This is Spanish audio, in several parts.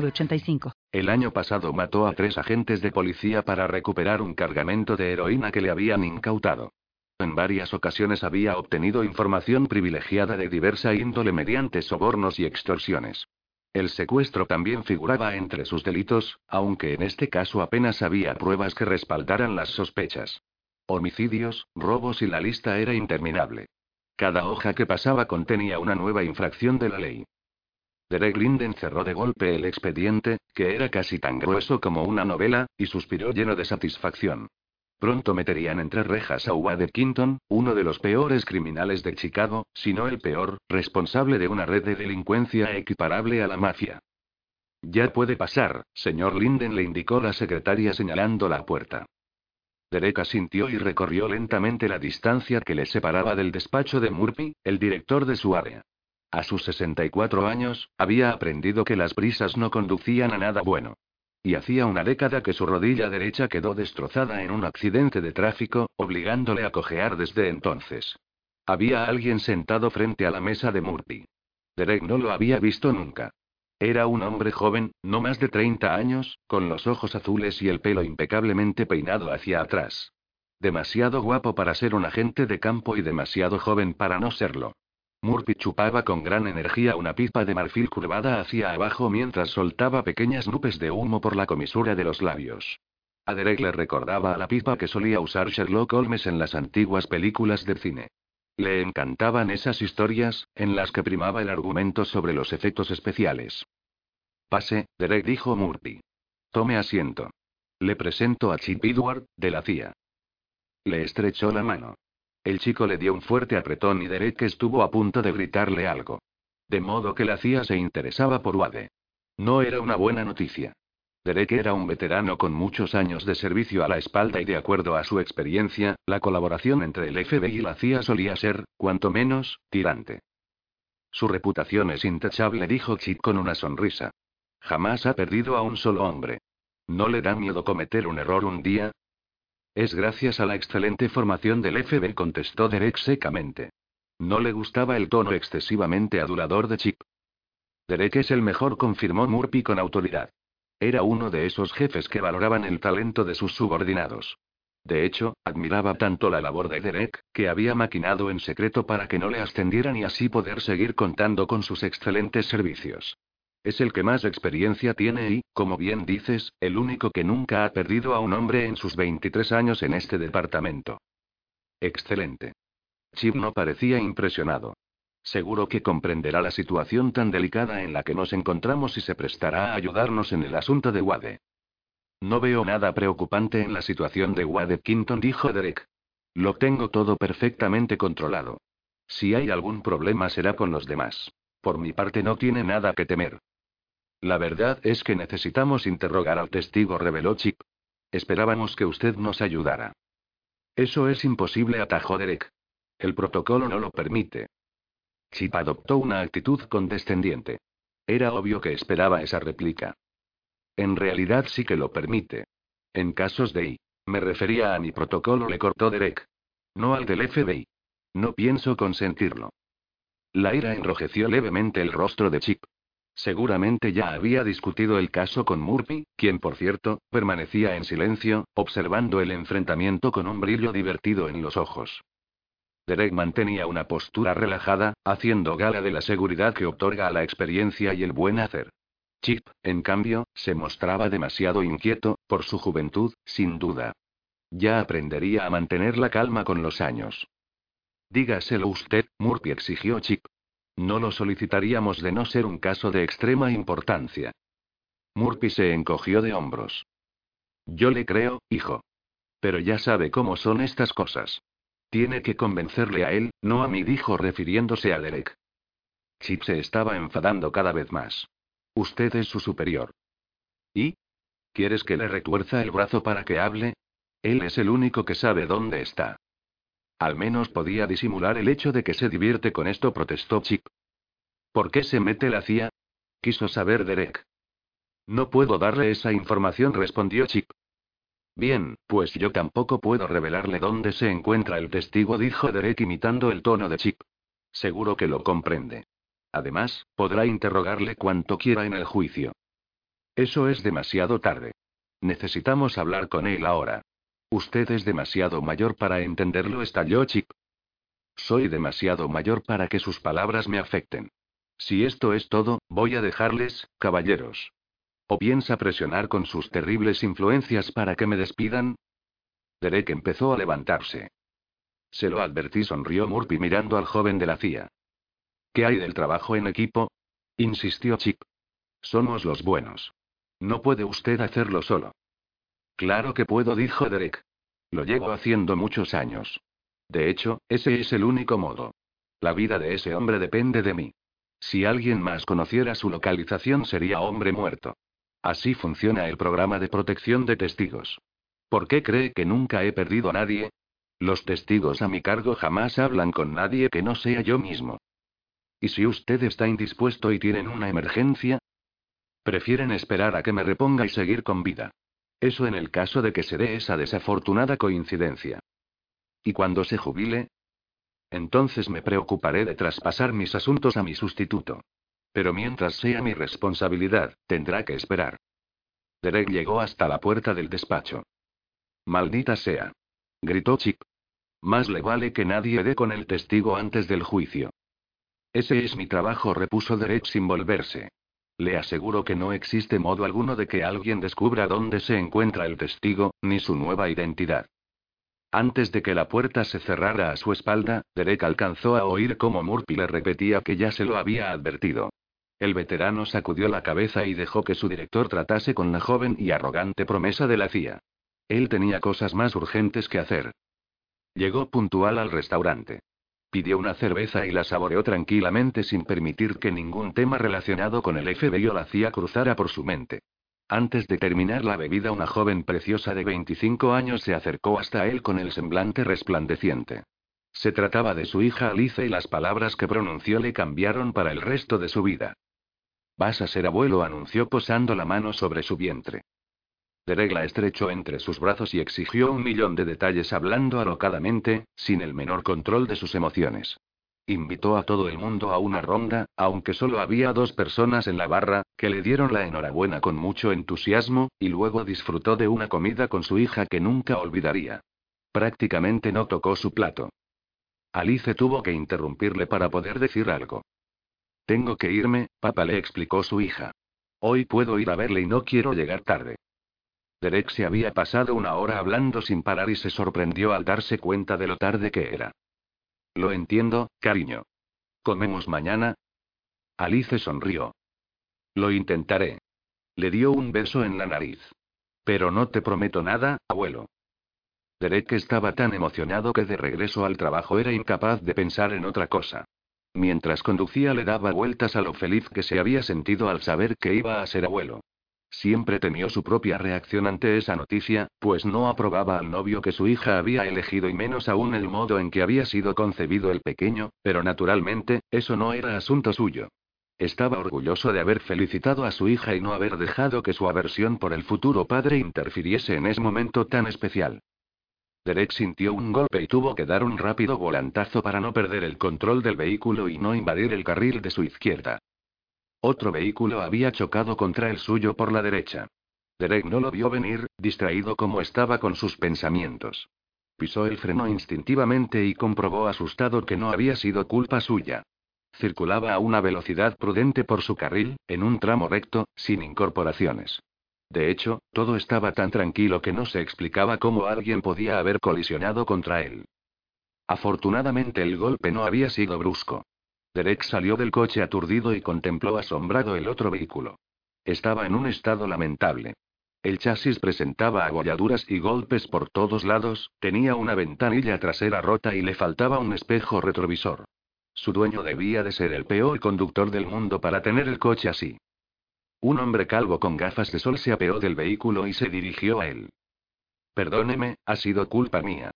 906985. El año pasado mató a tres agentes de policía para recuperar un cargamento de heroína que le habían incautado. En varias ocasiones había obtenido información privilegiada de diversa índole mediante sobornos y extorsiones. El secuestro también figuraba entre sus delitos, aunque en este caso apenas había pruebas que respaldaran las sospechas. Homicidios, robos y la lista era interminable. Cada hoja que pasaba contenía una nueva infracción de la ley. Derek Linden cerró de golpe el expediente, que era casi tan grueso como una novela, y suspiró lleno de satisfacción. Pronto meterían entre rejas a Wade Quinton, uno de los peores criminales de Chicago, si no el peor, responsable de una red de delincuencia equiparable a la mafia. Ya puede pasar, señor Linden le indicó la secretaria señalando la puerta. Derek asintió y recorrió lentamente la distancia que le separaba del despacho de Murphy, el director de su área. A sus 64 años, había aprendido que las prisas no conducían a nada bueno. Y hacía una década que su rodilla derecha quedó destrozada en un accidente de tráfico, obligándole a cojear desde entonces. Había alguien sentado frente a la mesa de Murphy. Derek no lo había visto nunca. Era un hombre joven, no más de 30 años, con los ojos azules y el pelo impecablemente peinado hacia atrás. Demasiado guapo para ser un agente de campo y demasiado joven para no serlo. Murphy chupaba con gran energía una pipa de marfil curvada hacia abajo mientras soltaba pequeñas nubes de humo por la comisura de los labios. A Derek le recordaba a la pipa que solía usar Sherlock Holmes en las antiguas películas de cine. Le encantaban esas historias, en las que primaba el argumento sobre los efectos especiales. Pase, Derek dijo Murphy. Tome asiento. Le presento a Chip Edward, de la CIA. Le estrechó la mano. El chico le dio un fuerte apretón y Derek estuvo a punto de gritarle algo. De modo que la CIA se interesaba por Wade. No era una buena noticia. Derek era un veterano con muchos años de servicio a la espalda y de acuerdo a su experiencia, la colaboración entre el FBI y la CIA solía ser, cuanto menos, tirante. Su reputación es intachable, dijo Chip con una sonrisa. Jamás ha perdido a un solo hombre. ¿No le da miedo cometer un error un día? Es gracias a la excelente formación del FB, contestó Derek secamente. No le gustaba el tono excesivamente adulador de Chip. Derek es el mejor, confirmó Murphy con autoridad. Era uno de esos jefes que valoraban el talento de sus subordinados. De hecho, admiraba tanto la labor de Derek, que había maquinado en secreto para que no le ascendieran y así poder seguir contando con sus excelentes servicios. Es el que más experiencia tiene y, como bien dices, el único que nunca ha perdido a un hombre en sus 23 años en este departamento. Excelente. Chip no parecía impresionado. Seguro que comprenderá la situación tan delicada en la que nos encontramos y se prestará a ayudarnos en el asunto de Wade. No veo nada preocupante en la situación de Wade Quinton, dijo Derek. Lo tengo todo perfectamente controlado. Si hay algún problema será con los demás. Por mi parte no tiene nada que temer. La verdad es que necesitamos interrogar al testigo, reveló Chip. Esperábamos que usted nos ayudara. Eso es imposible, atajó Derek. El protocolo no lo permite. Chip adoptó una actitud condescendiente. Era obvio que esperaba esa réplica. En realidad sí que lo permite. En casos de I. Me refería a mi protocolo, le cortó Derek. No al del FBI. No pienso consentirlo. La ira enrojeció levemente el rostro de Chip. Seguramente ya había discutido el caso con Murphy, quien por cierto, permanecía en silencio, observando el enfrentamiento con un brillo divertido en los ojos. Derek mantenía una postura relajada, haciendo gala de la seguridad que otorga la experiencia y el buen hacer. Chip, en cambio, se mostraba demasiado inquieto, por su juventud, sin duda. Ya aprendería a mantener la calma con los años. Dígaselo usted, Murphy exigió Chip. No lo solicitaríamos de no ser un caso de extrema importancia. Murphy se encogió de hombros. Yo le creo, hijo. Pero ya sabe cómo son estas cosas. Tiene que convencerle a él, no a mí, dijo refiriéndose a Derek. Chip se estaba enfadando cada vez más. Usted es su superior. ¿Y? ¿Quieres que le retuerza el brazo para que hable? Él es el único que sabe dónde está. Al menos podía disimular el hecho de que se divierte con esto, protestó Chip. ¿Por qué se mete la CIA? Quiso saber Derek. No puedo darle esa información, respondió Chip. Bien, pues yo tampoco puedo revelarle dónde se encuentra el testigo, dijo Derek imitando el tono de Chip. Seguro que lo comprende. Además, podrá interrogarle cuanto quiera en el juicio. Eso es demasiado tarde. Necesitamos hablar con él ahora. Usted es demasiado mayor para entenderlo, estalló Chip. Soy demasiado mayor para que sus palabras me afecten. Si esto es todo, voy a dejarles, caballeros. ¿O piensa presionar con sus terribles influencias para que me despidan? Derek empezó a levantarse. Se lo advertí, sonrió Murphy mirando al joven de la CIA. ¿Qué hay del trabajo en equipo? insistió Chip. Somos los buenos. No puede usted hacerlo solo. Claro que puedo, dijo Derek. Lo llevo haciendo muchos años. De hecho, ese es el único modo. La vida de ese hombre depende de mí. Si alguien más conociera su localización sería hombre muerto. Así funciona el programa de protección de testigos. ¿Por qué cree que nunca he perdido a nadie? Los testigos a mi cargo jamás hablan con nadie que no sea yo mismo. ¿Y si usted está indispuesto y tienen una emergencia? Prefieren esperar a que me reponga y seguir con vida. Eso en el caso de que se dé esa desafortunada coincidencia. ¿Y cuando se jubile? Entonces me preocuparé de traspasar mis asuntos a mi sustituto. Pero mientras sea mi responsabilidad, tendrá que esperar. Derek llegó hasta la puerta del despacho. Maldita sea. Gritó Chip. Más le vale que nadie dé con el testigo antes del juicio. Ese es mi trabajo, repuso Derek sin volverse. Le aseguro que no existe modo alguno de que alguien descubra dónde se encuentra el testigo, ni su nueva identidad. Antes de que la puerta se cerrara a su espalda, Derek alcanzó a oír cómo Murphy le repetía que ya se lo había advertido. El veterano sacudió la cabeza y dejó que su director tratase con la joven y arrogante promesa de la CIA. Él tenía cosas más urgentes que hacer. Llegó puntual al restaurante. Pidió una cerveza y la saboreó tranquilamente sin permitir que ningún tema relacionado con el FBI o la CIA cruzara por su mente. Antes de terminar la bebida, una joven preciosa de 25 años se acercó hasta él con el semblante resplandeciente. Se trataba de su hija Alice y las palabras que pronunció le cambiaron para el resto de su vida. Vas a ser abuelo, anunció posando la mano sobre su vientre. Regla estrechó entre sus brazos y exigió un millón de detalles hablando alocadamente, sin el menor control de sus emociones. Invitó a todo el mundo a una ronda, aunque solo había dos personas en la barra, que le dieron la enhorabuena con mucho entusiasmo, y luego disfrutó de una comida con su hija que nunca olvidaría. Prácticamente no tocó su plato. Alice tuvo que interrumpirle para poder decir algo. Tengo que irme, papá le explicó su hija. Hoy puedo ir a verle y no quiero llegar tarde. Derek se había pasado una hora hablando sin parar y se sorprendió al darse cuenta de lo tarde que era. Lo entiendo, cariño. ¿Comemos mañana? Alice sonrió. Lo intentaré. Le dio un beso en la nariz. Pero no te prometo nada, abuelo. Derek estaba tan emocionado que de regreso al trabajo era incapaz de pensar en otra cosa. Mientras conducía le daba vueltas a lo feliz que se había sentido al saber que iba a ser abuelo. Siempre temió su propia reacción ante esa noticia, pues no aprobaba al novio que su hija había elegido y menos aún el modo en que había sido concebido el pequeño, pero naturalmente, eso no era asunto suyo. Estaba orgulloso de haber felicitado a su hija y no haber dejado que su aversión por el futuro padre interfiriese en ese momento tan especial. Derek sintió un golpe y tuvo que dar un rápido volantazo para no perder el control del vehículo y no invadir el carril de su izquierda. Otro vehículo había chocado contra el suyo por la derecha. Derek no lo vio venir, distraído como estaba con sus pensamientos. Pisó el freno instintivamente y comprobó asustado que no había sido culpa suya. Circulaba a una velocidad prudente por su carril, en un tramo recto, sin incorporaciones. De hecho, todo estaba tan tranquilo que no se explicaba cómo alguien podía haber colisionado contra él. Afortunadamente el golpe no había sido brusco. Derek salió del coche aturdido y contempló asombrado el otro vehículo. Estaba en un estado lamentable. El chasis presentaba abolladuras y golpes por todos lados, tenía una ventanilla trasera rota y le faltaba un espejo retrovisor. Su dueño debía de ser el peor conductor del mundo para tener el coche así. Un hombre calvo con gafas de sol se apeó del vehículo y se dirigió a él. Perdóneme, ha sido culpa mía.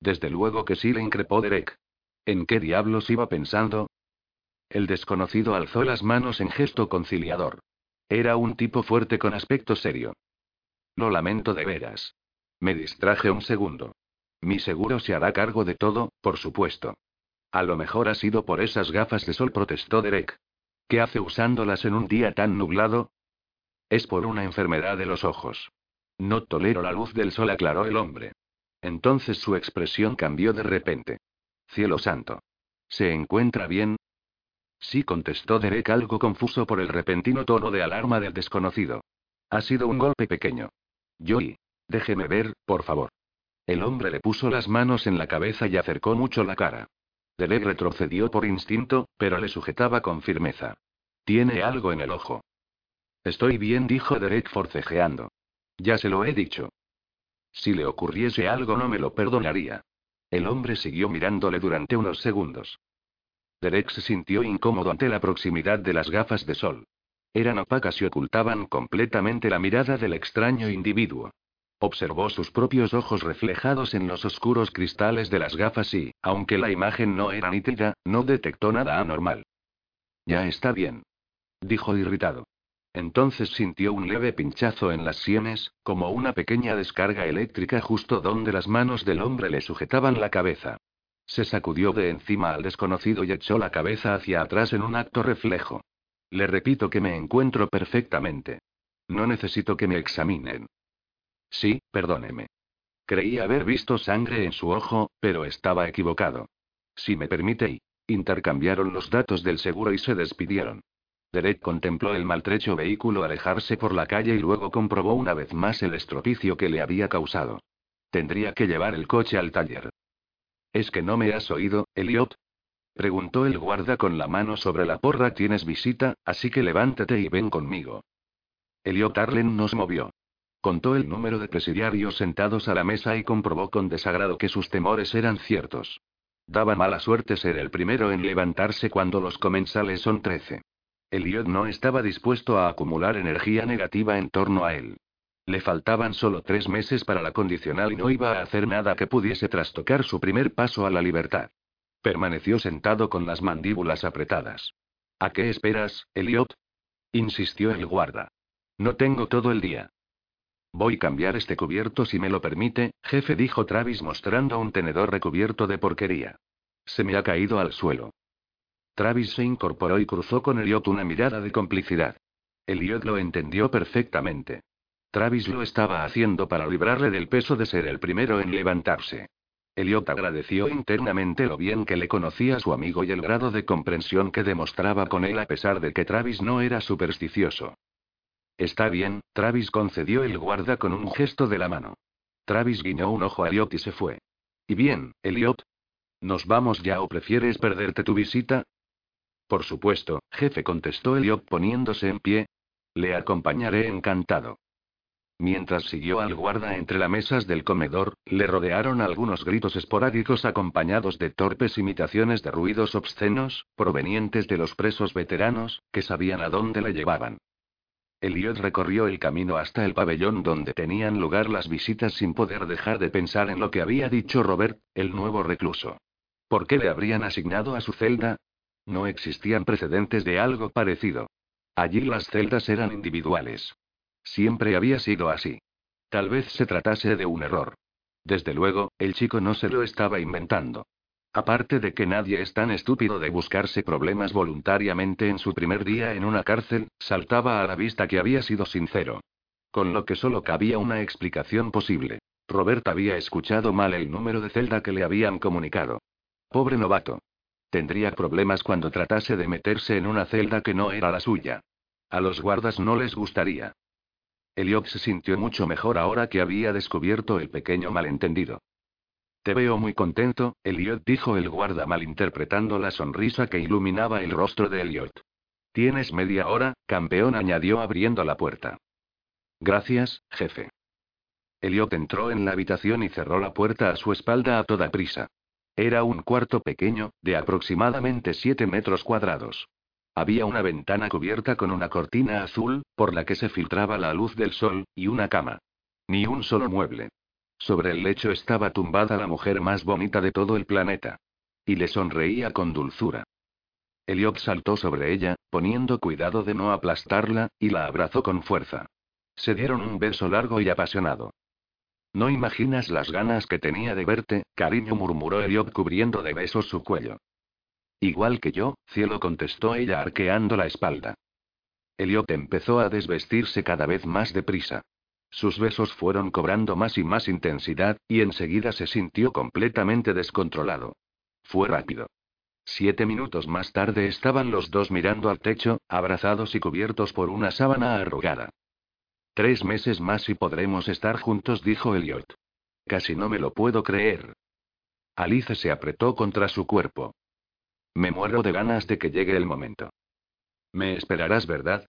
Desde luego que sí le increpó Derek. ¿En qué diablos iba pensando? El desconocido alzó las manos en gesto conciliador. Era un tipo fuerte con aspecto serio. Lo lamento de veras. Me distraje un segundo. Mi seguro se hará cargo de todo, por supuesto. A lo mejor ha sido por esas gafas de sol, protestó Derek. ¿Qué hace usándolas en un día tan nublado? Es por una enfermedad de los ojos. No tolero la luz del sol, aclaró el hombre. Entonces su expresión cambió de repente. Cielo santo. ¿Se encuentra bien? Sí, contestó Derek algo confuso por el repentino tono de alarma del desconocido. Ha sido un golpe pequeño. Joey. Déjeme ver, por favor. El hombre le puso las manos en la cabeza y acercó mucho la cara. Derek retrocedió por instinto, pero le sujetaba con firmeza. Tiene algo en el ojo. Estoy bien, dijo Derek forcejeando. Ya se lo he dicho. Si le ocurriese algo no me lo perdonaría. El hombre siguió mirándole durante unos segundos. Derek se sintió incómodo ante la proximidad de las gafas de sol. Eran opacas y ocultaban completamente la mirada del extraño individuo. Observó sus propios ojos reflejados en los oscuros cristales de las gafas y, aunque la imagen no era nítida, no detectó nada anormal. Ya está bien. Dijo irritado. Entonces sintió un leve pinchazo en las sienes, como una pequeña descarga eléctrica justo donde las manos del hombre le sujetaban la cabeza. Se sacudió de encima al desconocido y echó la cabeza hacia atrás en un acto reflejo. Le repito que me encuentro perfectamente. No necesito que me examinen. Sí, perdóneme. Creí haber visto sangre en su ojo, pero estaba equivocado. Si me permite, intercambiaron los datos del seguro y se despidieron. Derek contempló el maltrecho vehículo alejarse por la calle y luego comprobó una vez más el estropicio que le había causado. Tendría que llevar el coche al taller. ¿Es que no me has oído, Elliot? Preguntó el guarda con la mano sobre la porra. Tienes visita, así que levántate y ven conmigo. Elliot Arlen nos movió. Contó el número de presidiarios sentados a la mesa y comprobó con desagrado que sus temores eran ciertos. Daba mala suerte ser el primero en levantarse cuando los comensales son trece. Elliot no estaba dispuesto a acumular energía negativa en torno a él. Le faltaban solo tres meses para la condicional y no iba a hacer nada que pudiese trastocar su primer paso a la libertad. Permaneció sentado con las mandíbulas apretadas. ¿A qué esperas, Elliot? insistió el guarda. No tengo todo el día. Voy a cambiar este cubierto si me lo permite, jefe, dijo Travis mostrando un tenedor recubierto de porquería. Se me ha caído al suelo. Travis se incorporó y cruzó con Elliot una mirada de complicidad. Elliot lo entendió perfectamente. Travis lo estaba haciendo para librarle del peso de ser el primero en levantarse. Elliot agradeció internamente lo bien que le conocía a su amigo y el grado de comprensión que demostraba con él a pesar de que Travis no era supersticioso. Está bien, Travis concedió el guarda con un gesto de la mano. Travis guiñó un ojo a Elliot y se fue. ¿Y bien, Elliot? ¿Nos vamos ya o prefieres perderte tu visita? Por supuesto, jefe, contestó Elliot poniéndose en pie. Le acompañaré encantado. Mientras siguió al guarda entre las mesas del comedor, le rodearon algunos gritos esporádicos acompañados de torpes imitaciones de ruidos obscenos, provenientes de los presos veteranos, que sabían a dónde le llevaban. Elliot recorrió el camino hasta el pabellón donde tenían lugar las visitas sin poder dejar de pensar en lo que había dicho Robert, el nuevo recluso. ¿Por qué le habrían asignado a su celda? No existían precedentes de algo parecido. Allí las celdas eran individuales. Siempre había sido así. Tal vez se tratase de un error. Desde luego, el chico no se lo estaba inventando. Aparte de que nadie es tan estúpido de buscarse problemas voluntariamente en su primer día en una cárcel, saltaba a la vista que había sido sincero. Con lo que solo cabía una explicación posible. Robert había escuchado mal el número de celda que le habían comunicado. Pobre novato. Tendría problemas cuando tratase de meterse en una celda que no era la suya. A los guardas no les gustaría. Elliot se sintió mucho mejor ahora que había descubierto el pequeño malentendido. Te veo muy contento, Elliot dijo el guarda malinterpretando la sonrisa que iluminaba el rostro de Elliot. Tienes media hora, campeón añadió abriendo la puerta. Gracias, jefe. Elliot entró en la habitación y cerró la puerta a su espalda a toda prisa. Era un cuarto pequeño, de aproximadamente siete metros cuadrados. Había una ventana cubierta con una cortina azul, por la que se filtraba la luz del sol, y una cama. Ni un solo mueble. Sobre el lecho estaba tumbada la mujer más bonita de todo el planeta. Y le sonreía con dulzura. Eliot saltó sobre ella, poniendo cuidado de no aplastarla, y la abrazó con fuerza. Se dieron un beso largo y apasionado. No imaginas las ganas que tenía de verte, cariño, murmuró Eliot cubriendo de besos su cuello. Igual que yo, cielo contestó ella arqueando la espalda. Eliot empezó a desvestirse cada vez más deprisa. Sus besos fueron cobrando más y más intensidad, y enseguida se sintió completamente descontrolado. Fue rápido. Siete minutos más tarde estaban los dos mirando al techo, abrazados y cubiertos por una sábana arrugada. Tres meses más y podremos estar juntos, dijo Elliot. Casi no me lo puedo creer. Alice se apretó contra su cuerpo. Me muero de ganas de que llegue el momento. ¿Me esperarás, verdad?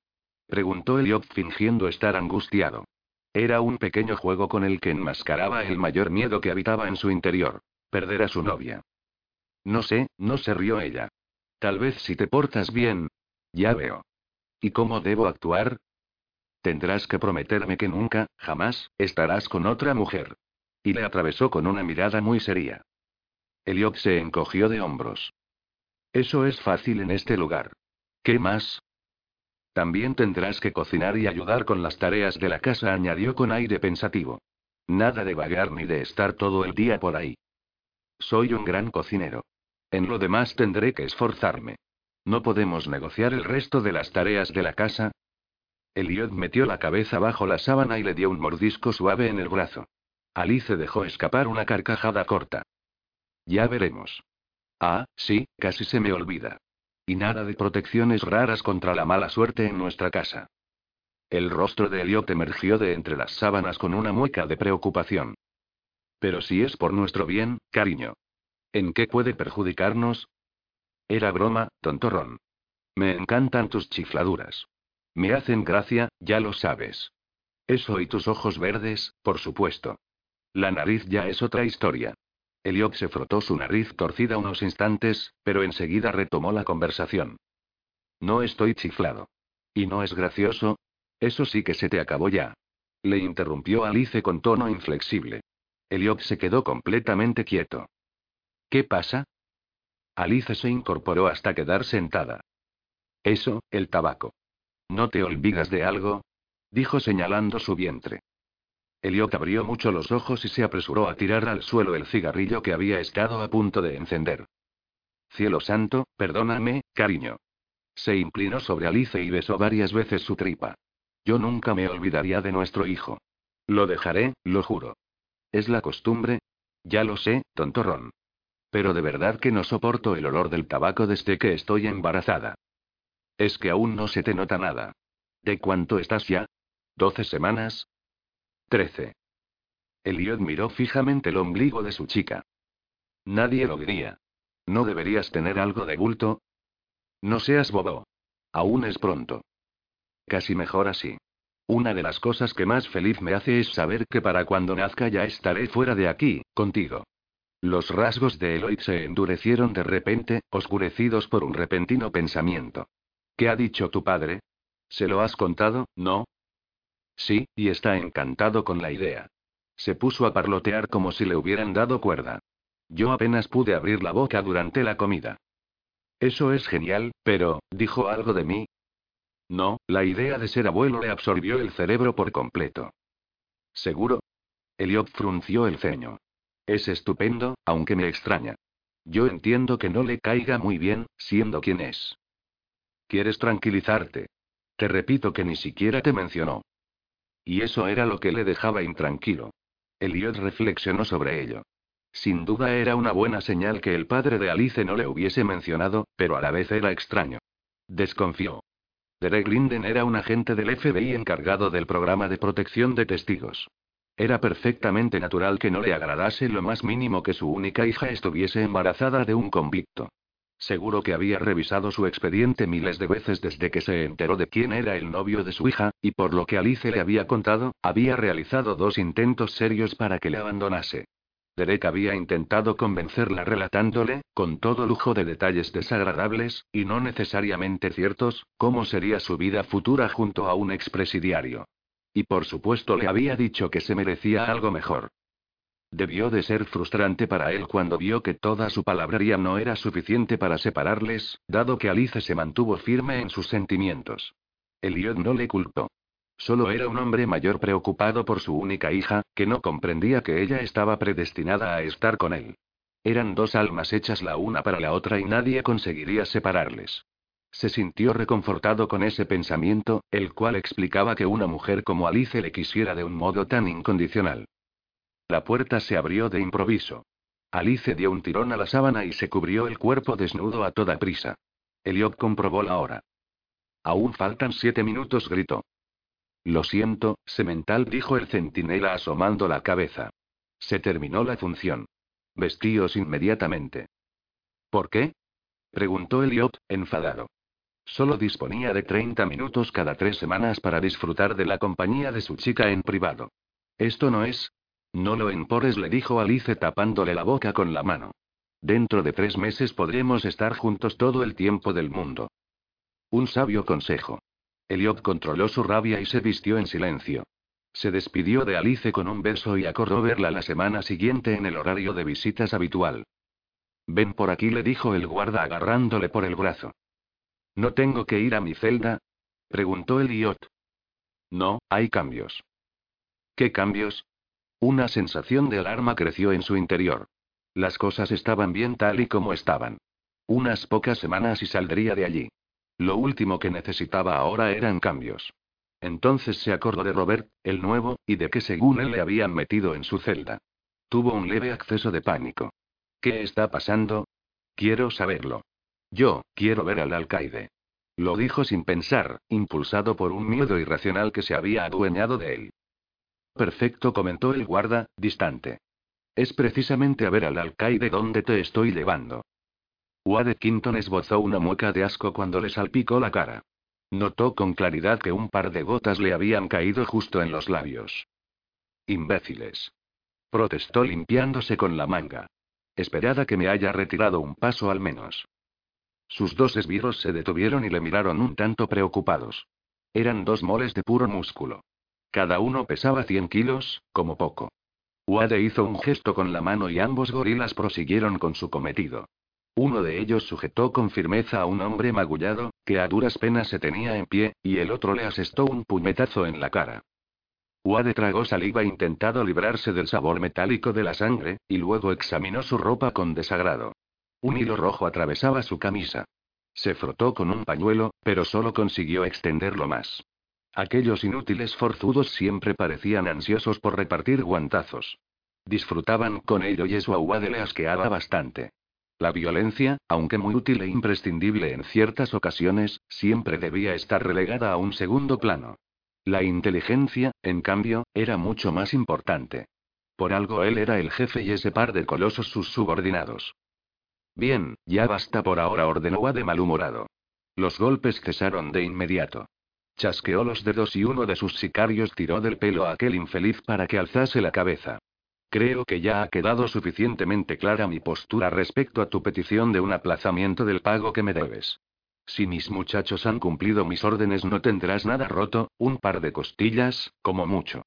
preguntó Elliot fingiendo estar angustiado. Era un pequeño juego con el que enmascaraba el mayor miedo que habitaba en su interior. Perder a su novia. No sé, no se rió ella. Tal vez si te portas bien. Ya veo. ¿Y cómo debo actuar? Tendrás que prometerme que nunca, jamás, estarás con otra mujer. Y le atravesó con una mirada muy seria. Elliot se encogió de hombros. Eso es fácil en este lugar. ¿Qué más? También tendrás que cocinar y ayudar con las tareas de la casa, añadió con aire pensativo. Nada de vagar ni de estar todo el día por ahí. Soy un gran cocinero. En lo demás tendré que esforzarme. ¿No podemos negociar el resto de las tareas de la casa? Eliot metió la cabeza bajo la sábana y le dio un mordisco suave en el brazo. Alice dejó escapar una carcajada corta. Ya veremos. Ah, sí, casi se me olvida. Y nada de protecciones raras contra la mala suerte en nuestra casa. El rostro de Eliot emergió de entre las sábanas con una mueca de preocupación. Pero si es por nuestro bien, cariño. ¿En qué puede perjudicarnos? Era broma, tontorrón. Me encantan tus chifladuras. Me hacen gracia, ya lo sabes. Eso y tus ojos verdes, por supuesto. La nariz ya es otra historia. Eliot se frotó su nariz torcida unos instantes, pero enseguida retomó la conversación. No estoy chiflado. ¿Y no es gracioso? Eso sí que se te acabó ya. Le interrumpió Alice con tono inflexible. Eliot se quedó completamente quieto. ¿Qué pasa? Alice se incorporó hasta quedar sentada. Eso, el tabaco. ¿No te olvidas de algo? dijo señalando su vientre. Eliot abrió mucho los ojos y se apresuró a tirar al suelo el cigarrillo que había estado a punto de encender. Cielo santo, perdóname, cariño. Se inclinó sobre Alice y besó varias veces su tripa. Yo nunca me olvidaría de nuestro hijo. Lo dejaré, lo juro. Es la costumbre. Ya lo sé, tontorrón. Pero de verdad que no soporto el olor del tabaco desde que estoy embarazada. Es que aún no se te nota nada. ¿De cuánto estás ya? ¿Doce semanas? Trece. Eliot miró fijamente el ombligo de su chica. Nadie lo diría. ¿No deberías tener algo de bulto? No seas bobo. Aún es pronto. Casi mejor así. Una de las cosas que más feliz me hace es saber que para cuando nazca ya estaré fuera de aquí, contigo. Los rasgos de Eloy se endurecieron de repente, oscurecidos por un repentino pensamiento. ¿Qué ha dicho tu padre? ¿Se lo has contado, no? Sí, y está encantado con la idea. Se puso a parlotear como si le hubieran dado cuerda. Yo apenas pude abrir la boca durante la comida. Eso es genial, pero, ¿dijo algo de mí? No, la idea de ser abuelo le absorbió el cerebro por completo. ¿Seguro? Eliot frunció el ceño. Es estupendo, aunque me extraña. Yo entiendo que no le caiga muy bien, siendo quien es. ¿Quieres tranquilizarte? Te repito que ni siquiera te mencionó. Y eso era lo que le dejaba intranquilo. Eliot reflexionó sobre ello. Sin duda era una buena señal que el padre de Alice no le hubiese mencionado, pero a la vez era extraño. Desconfió. Derek Linden era un agente del FBI encargado del programa de protección de testigos. Era perfectamente natural que no le agradase lo más mínimo que su única hija estuviese embarazada de un convicto. Seguro que había revisado su expediente miles de veces desde que se enteró de quién era el novio de su hija, y por lo que Alice le había contado, había realizado dos intentos serios para que le abandonase. Derek había intentado convencerla relatándole, con todo lujo de detalles desagradables, y no necesariamente ciertos, cómo sería su vida futura junto a un expresidiario. Y por supuesto le había dicho que se merecía algo mejor. Debió de ser frustrante para él cuando vio que toda su palabrería no era suficiente para separarles, dado que Alice se mantuvo firme en sus sentimientos. Elliot no le culpó. Solo era un hombre mayor preocupado por su única hija, que no comprendía que ella estaba predestinada a estar con él. Eran dos almas hechas la una para la otra y nadie conseguiría separarles. Se sintió reconfortado con ese pensamiento, el cual explicaba que una mujer como Alice le quisiera de un modo tan incondicional. La puerta se abrió de improviso. Alice dio un tirón a la sábana y se cubrió el cuerpo desnudo a toda prisa. Eliot comprobó la hora. Aún faltan siete minutos, gritó. Lo siento, semental, dijo el centinela asomando la cabeza. Se terminó la función. Vestíos inmediatamente. ¿Por qué? preguntó Eliot, enfadado. Solo disponía de 30 minutos cada tres semanas para disfrutar de la compañía de su chica en privado. Esto no es. No lo empores, le dijo Alice tapándole la boca con la mano. Dentro de tres meses podremos estar juntos todo el tiempo del mundo. Un sabio consejo. Eliot controló su rabia y se vistió en silencio. Se despidió de Alice con un beso y acordó verla la semana siguiente en el horario de visitas habitual. Ven por aquí, le dijo el guarda agarrándole por el brazo. ¿No tengo que ir a mi celda? preguntó Eliot. No, hay cambios. ¿Qué cambios? Una sensación de alarma creció en su interior. Las cosas estaban bien tal y como estaban. Unas pocas semanas y saldría de allí. Lo último que necesitaba ahora eran cambios. Entonces se acordó de Robert, el nuevo, y de que según él le habían metido en su celda. Tuvo un leve acceso de pánico. ¿Qué está pasando? Quiero saberlo. Yo, quiero ver al alcaide. Lo dijo sin pensar, impulsado por un miedo irracional que se había adueñado de él. Perfecto, comentó el guarda, distante. Es precisamente a ver al alcaide donde te estoy llevando. Wade Quinton esbozó una mueca de asco cuando le salpicó la cara. Notó con claridad que un par de gotas le habían caído justo en los labios. Imbéciles. Protestó limpiándose con la manga. Esperada que me haya retirado un paso al menos. Sus dos esbirros se detuvieron y le miraron un tanto preocupados. Eran dos moles de puro músculo. Cada uno pesaba 100 kilos, como poco. Wade hizo un gesto con la mano y ambos gorilas prosiguieron con su cometido. Uno de ellos sujetó con firmeza a un hombre magullado, que a duras penas se tenía en pie, y el otro le asestó un puñetazo en la cara. Wade tragó saliva intentado librarse del sabor metálico de la sangre, y luego examinó su ropa con desagrado. Un hilo rojo atravesaba su camisa. Se frotó con un pañuelo, pero solo consiguió extenderlo más. Aquellos inútiles forzudos siempre parecían ansiosos por repartir guantazos. Disfrutaban con ello y eso a Wade le asqueaba bastante. La violencia, aunque muy útil e imprescindible en ciertas ocasiones, siempre debía estar relegada a un segundo plano. La inteligencia, en cambio, era mucho más importante. Por algo él era el jefe y ese par de colosos sus subordinados. Bien, ya basta por ahora, ordenó a de malhumorado. Los golpes cesaron de inmediato. Chasqueó los dedos y uno de sus sicarios tiró del pelo a aquel infeliz para que alzase la cabeza. Creo que ya ha quedado suficientemente clara mi postura respecto a tu petición de un aplazamiento del pago que me debes. Si mis muchachos han cumplido mis órdenes no tendrás nada roto, un par de costillas, como mucho.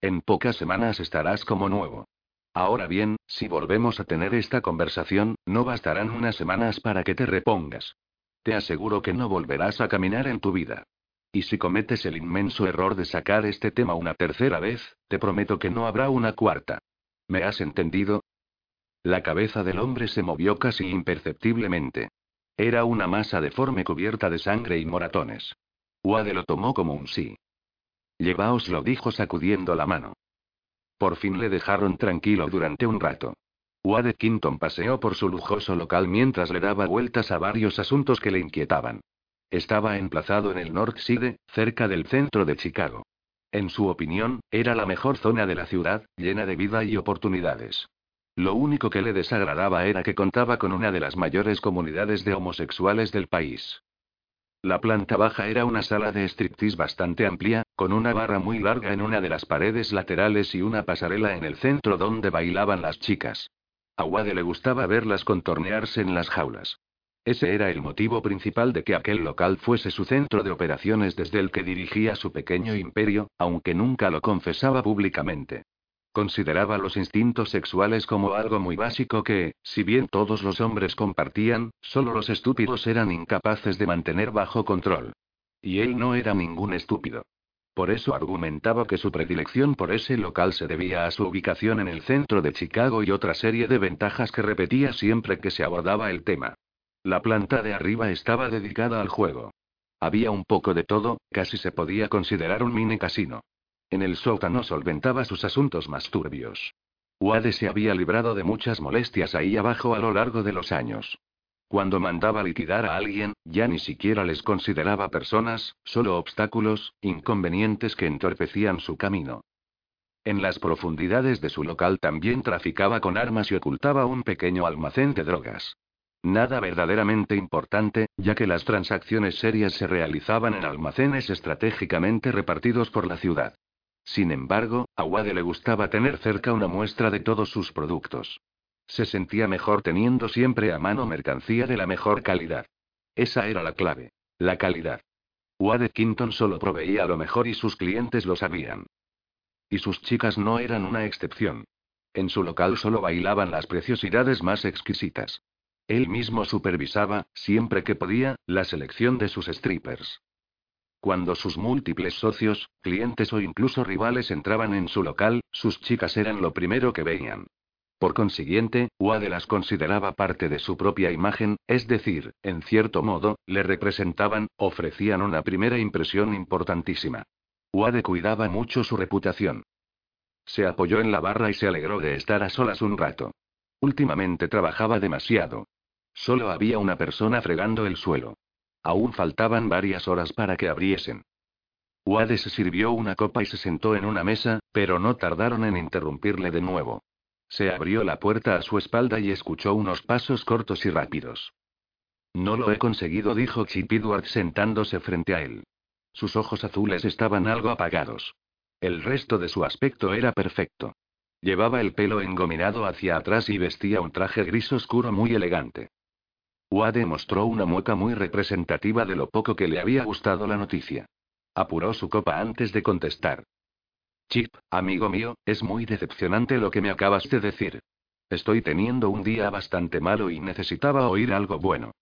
En pocas semanas estarás como nuevo. Ahora bien, si volvemos a tener esta conversación, no bastarán unas semanas para que te repongas. Te aseguro que no volverás a caminar en tu vida. Y si cometes el inmenso error de sacar este tema una tercera vez, te prometo que no habrá una cuarta. ¿Me has entendido? La cabeza del hombre se movió casi imperceptiblemente. Era una masa deforme cubierta de sangre y moratones. Wade lo tomó como un sí. Llevaos lo dijo sacudiendo la mano. Por fin le dejaron tranquilo durante un rato. Wade Quinton paseó por su lujoso local mientras le daba vueltas a varios asuntos que le inquietaban. Estaba emplazado en el North Side, cerca del centro de Chicago. En su opinión, era la mejor zona de la ciudad, llena de vida y oportunidades. Lo único que le desagradaba era que contaba con una de las mayores comunidades de homosexuales del país. La planta baja era una sala de striptease bastante amplia, con una barra muy larga en una de las paredes laterales y una pasarela en el centro donde bailaban las chicas. A Wade le gustaba verlas contornearse en las jaulas. Ese era el motivo principal de que aquel local fuese su centro de operaciones desde el que dirigía su pequeño imperio, aunque nunca lo confesaba públicamente. Consideraba los instintos sexuales como algo muy básico que, si bien todos los hombres compartían, solo los estúpidos eran incapaces de mantener bajo control. Y él no era ningún estúpido. Por eso argumentaba que su predilección por ese local se debía a su ubicación en el centro de Chicago y otra serie de ventajas que repetía siempre que se abordaba el tema. La planta de arriba estaba dedicada al juego. Había un poco de todo, casi se podía considerar un mini casino. En el sótano solventaba sus asuntos más turbios. Wade se había librado de muchas molestias ahí abajo a lo largo de los años. Cuando mandaba liquidar a alguien, ya ni siquiera les consideraba personas, solo obstáculos, inconvenientes que entorpecían su camino. En las profundidades de su local también traficaba con armas y ocultaba un pequeño almacén de drogas. Nada verdaderamente importante, ya que las transacciones serias se realizaban en almacenes estratégicamente repartidos por la ciudad. Sin embargo, a Wade le gustaba tener cerca una muestra de todos sus productos. Se sentía mejor teniendo siempre a mano mercancía de la mejor calidad. Esa era la clave. La calidad. Wade Quinton solo proveía lo mejor y sus clientes lo sabían. Y sus chicas no eran una excepción. En su local solo bailaban las preciosidades más exquisitas. Él mismo supervisaba, siempre que podía, la selección de sus strippers. Cuando sus múltiples socios, clientes o incluso rivales entraban en su local, sus chicas eran lo primero que veían. Por consiguiente, Wade las consideraba parte de su propia imagen, es decir, en cierto modo, le representaban, ofrecían una primera impresión importantísima. Wade cuidaba mucho su reputación. Se apoyó en la barra y se alegró de estar a solas un rato. Últimamente trabajaba demasiado. Solo había una persona fregando el suelo. Aún faltaban varias horas para que abriesen. Wade se sirvió una copa y se sentó en una mesa, pero no tardaron en interrumpirle de nuevo. Se abrió la puerta a su espalda y escuchó unos pasos cortos y rápidos. No lo he conseguido, dijo Chip Edward sentándose frente a él. Sus ojos azules estaban algo apagados. El resto de su aspecto era perfecto. Llevaba el pelo engominado hacia atrás y vestía un traje gris oscuro muy elegante. Wade mostró una mueca muy representativa de lo poco que le había gustado la noticia. Apuró su copa antes de contestar. Chip, amigo mío, es muy decepcionante lo que me acabas de decir. Estoy teniendo un día bastante malo y necesitaba oír algo bueno.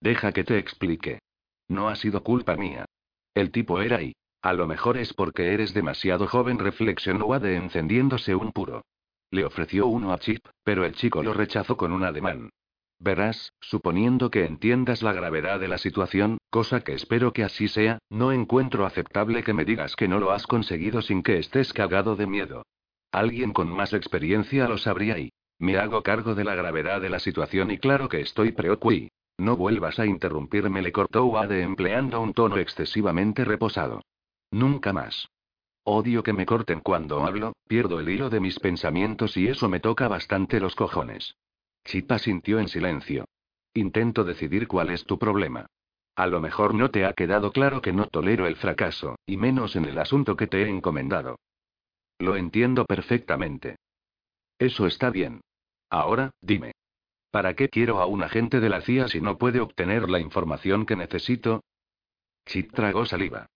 Deja que te explique. No ha sido culpa mía. El tipo era ahí. A lo mejor es porque eres demasiado joven, reflexionó Wade encendiéndose un puro. Le ofreció uno a Chip, pero el chico lo rechazó con un ademán. Verás, suponiendo que entiendas la gravedad de la situación, cosa que espero que así sea, no encuentro aceptable que me digas que no lo has conseguido sin que estés cagado de miedo. Alguien con más experiencia lo sabría y me hago cargo de la gravedad de la situación y claro que estoy preocupado. No vuelvas a interrumpirme, le cortó Wade empleando un tono excesivamente reposado. Nunca más. Odio que me corten cuando hablo, pierdo el hilo de mis pensamientos y eso me toca bastante los cojones. Chita sintió en silencio. Intento decidir cuál es tu problema. A lo mejor no te ha quedado claro que no tolero el fracaso, y menos en el asunto que te he encomendado. Lo entiendo perfectamente. Eso está bien. Ahora, dime. ¿Para qué quiero a un agente de la CIA si no puede obtener la información que necesito? Chip tragó saliva.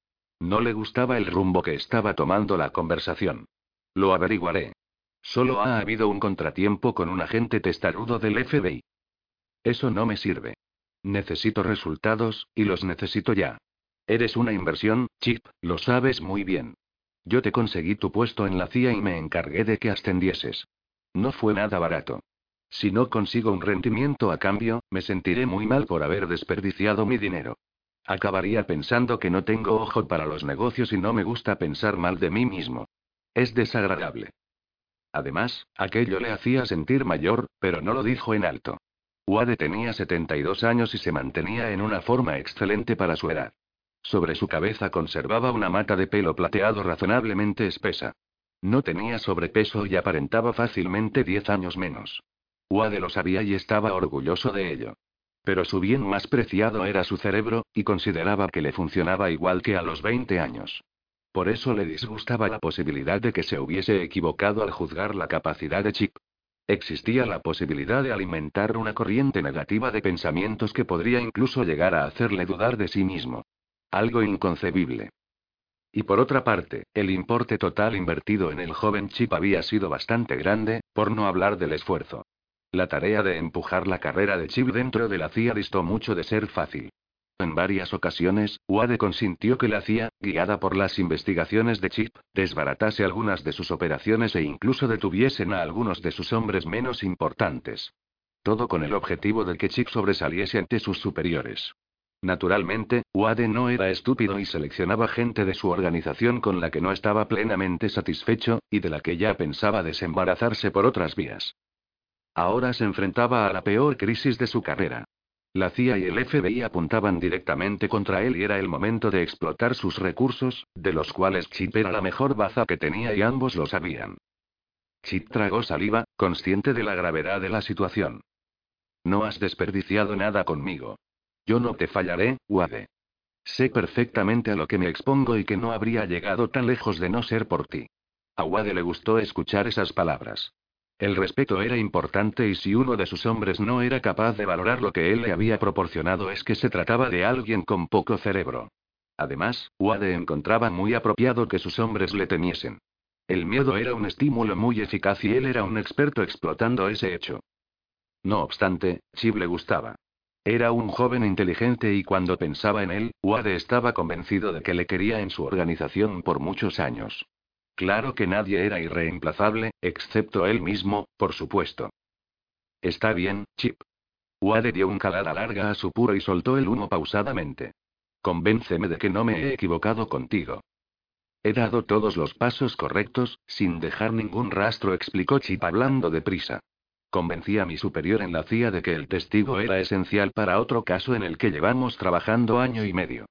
No le gustaba el rumbo que estaba tomando la conversación. Lo averiguaré. Solo ha habido un contratiempo con un agente testarudo del FBI. Eso no me sirve. Necesito resultados, y los necesito ya. Eres una inversión, Chip, lo sabes muy bien. Yo te conseguí tu puesto en la CIA y me encargué de que ascendieses. No fue nada barato. Si no consigo un rendimiento a cambio, me sentiré muy mal por haber desperdiciado mi dinero. Acabaría pensando que no tengo ojo para los negocios y no me gusta pensar mal de mí mismo. Es desagradable. Además, aquello le hacía sentir mayor, pero no lo dijo en alto. Wade tenía 72 años y se mantenía en una forma excelente para su edad. Sobre su cabeza conservaba una mata de pelo plateado razonablemente espesa. No tenía sobrepeso y aparentaba fácilmente 10 años menos. Wade lo sabía y estaba orgulloso de ello. Pero su bien más preciado era su cerebro, y consideraba que le funcionaba igual que a los 20 años. Por eso le disgustaba la posibilidad de que se hubiese equivocado al juzgar la capacidad de Chip. Existía la posibilidad de alimentar una corriente negativa de pensamientos que podría incluso llegar a hacerle dudar de sí mismo. Algo inconcebible. Y por otra parte, el importe total invertido en el joven Chip había sido bastante grande, por no hablar del esfuerzo. La tarea de empujar la carrera de Chip dentro de la CIA distó mucho de ser fácil. En varias ocasiones, Wade consintió que la CIA, guiada por las investigaciones de Chip, desbaratase algunas de sus operaciones e incluso detuviesen a algunos de sus hombres menos importantes. Todo con el objetivo de que Chip sobresaliese ante sus superiores. Naturalmente, Wade no era estúpido y seleccionaba gente de su organización con la que no estaba plenamente satisfecho, y de la que ya pensaba desembarazarse por otras vías. Ahora se enfrentaba a la peor crisis de su carrera. La CIA y el FBI apuntaban directamente contra él y era el momento de explotar sus recursos, de los cuales Chip era la mejor baza que tenía y ambos lo sabían. Chip tragó saliva, consciente de la gravedad de la situación. No has desperdiciado nada conmigo. Yo no te fallaré, Wade. Sé perfectamente a lo que me expongo y que no habría llegado tan lejos de no ser por ti. A Wade le gustó escuchar esas palabras. El respeto era importante y si uno de sus hombres no era capaz de valorar lo que él le había proporcionado es que se trataba de alguien con poco cerebro. Además, Wade encontraba muy apropiado que sus hombres le temiesen. El miedo era un estímulo muy eficaz y él era un experto explotando ese hecho. No obstante, Chip le gustaba. Era un joven inteligente y cuando pensaba en él, Wade estaba convencido de que le quería en su organización por muchos años. Claro que nadie era irreemplazable, excepto él mismo, por supuesto. Está bien, Chip. Wade dio un calada larga a su puro y soltó el humo pausadamente. Convénceme de que no me he equivocado contigo. He dado todos los pasos correctos, sin dejar ningún rastro, explicó Chip hablando deprisa. Convencí a mi superior en la CIA de que el testigo era esencial para otro caso en el que llevamos trabajando año y medio.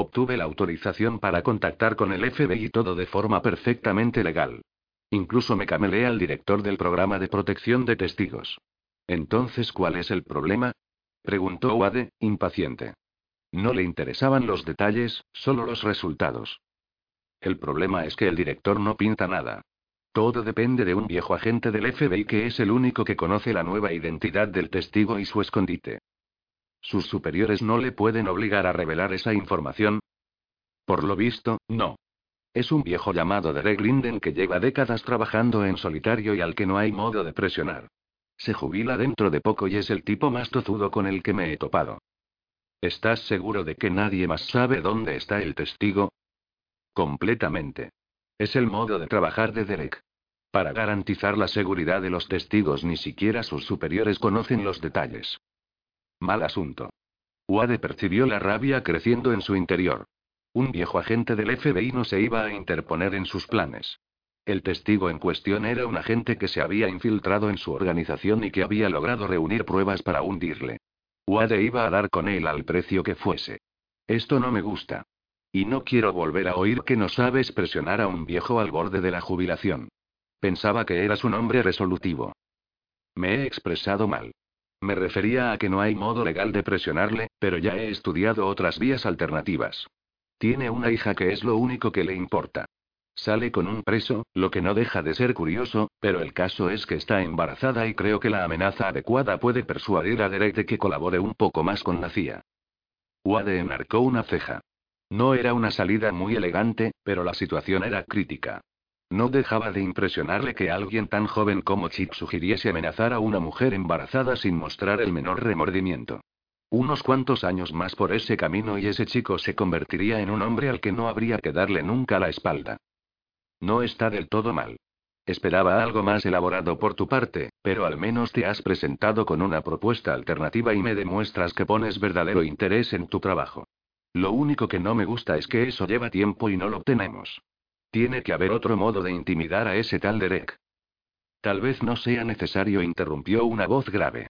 Obtuve la autorización para contactar con el FBI todo de forma perfectamente legal. Incluso me camelé al director del programa de protección de testigos. Entonces, ¿cuál es el problema? preguntó Wade, impaciente. No le interesaban los detalles, solo los resultados. El problema es que el director no pinta nada. Todo depende de un viejo agente del FBI que es el único que conoce la nueva identidad del testigo y su escondite. ¿Sus superiores no le pueden obligar a revelar esa información? Por lo visto, no. Es un viejo llamado Derek Linden que lleva décadas trabajando en solitario y al que no hay modo de presionar. Se jubila dentro de poco y es el tipo más tozudo con el que me he topado. ¿Estás seguro de que nadie más sabe dónde está el testigo? Completamente. Es el modo de trabajar de Derek. Para garantizar la seguridad de los testigos ni siquiera sus superiores conocen los detalles. Mal asunto. Wade percibió la rabia creciendo en su interior. Un viejo agente del FBI no se iba a interponer en sus planes. El testigo en cuestión era un agente que se había infiltrado en su organización y que había logrado reunir pruebas para hundirle. Wade iba a dar con él al precio que fuese. Esto no me gusta. Y no quiero volver a oír que no sabes presionar a un viejo al borde de la jubilación. Pensaba que eras un hombre resolutivo. Me he expresado mal. Me refería a que no hay modo legal de presionarle, pero ya he estudiado otras vías alternativas. Tiene una hija que es lo único que le importa. Sale con un preso, lo que no deja de ser curioso, pero el caso es que está embarazada y creo que la amenaza adecuada puede persuadir a Derek de que colabore un poco más con la CIA. Wade enarcó una ceja. No era una salida muy elegante, pero la situación era crítica. No dejaba de impresionarle que alguien tan joven como Chip sugiriese amenazar a una mujer embarazada sin mostrar el menor remordimiento. Unos cuantos años más por ese camino y ese chico se convertiría en un hombre al que no habría que darle nunca la espalda. No está del todo mal. Esperaba algo más elaborado por tu parte, pero al menos te has presentado con una propuesta alternativa y me demuestras que pones verdadero interés en tu trabajo. Lo único que no me gusta es que eso lleva tiempo y no lo tenemos. Tiene que haber otro modo de intimidar a ese tal Derek. Tal vez no sea necesario, interrumpió una voz grave.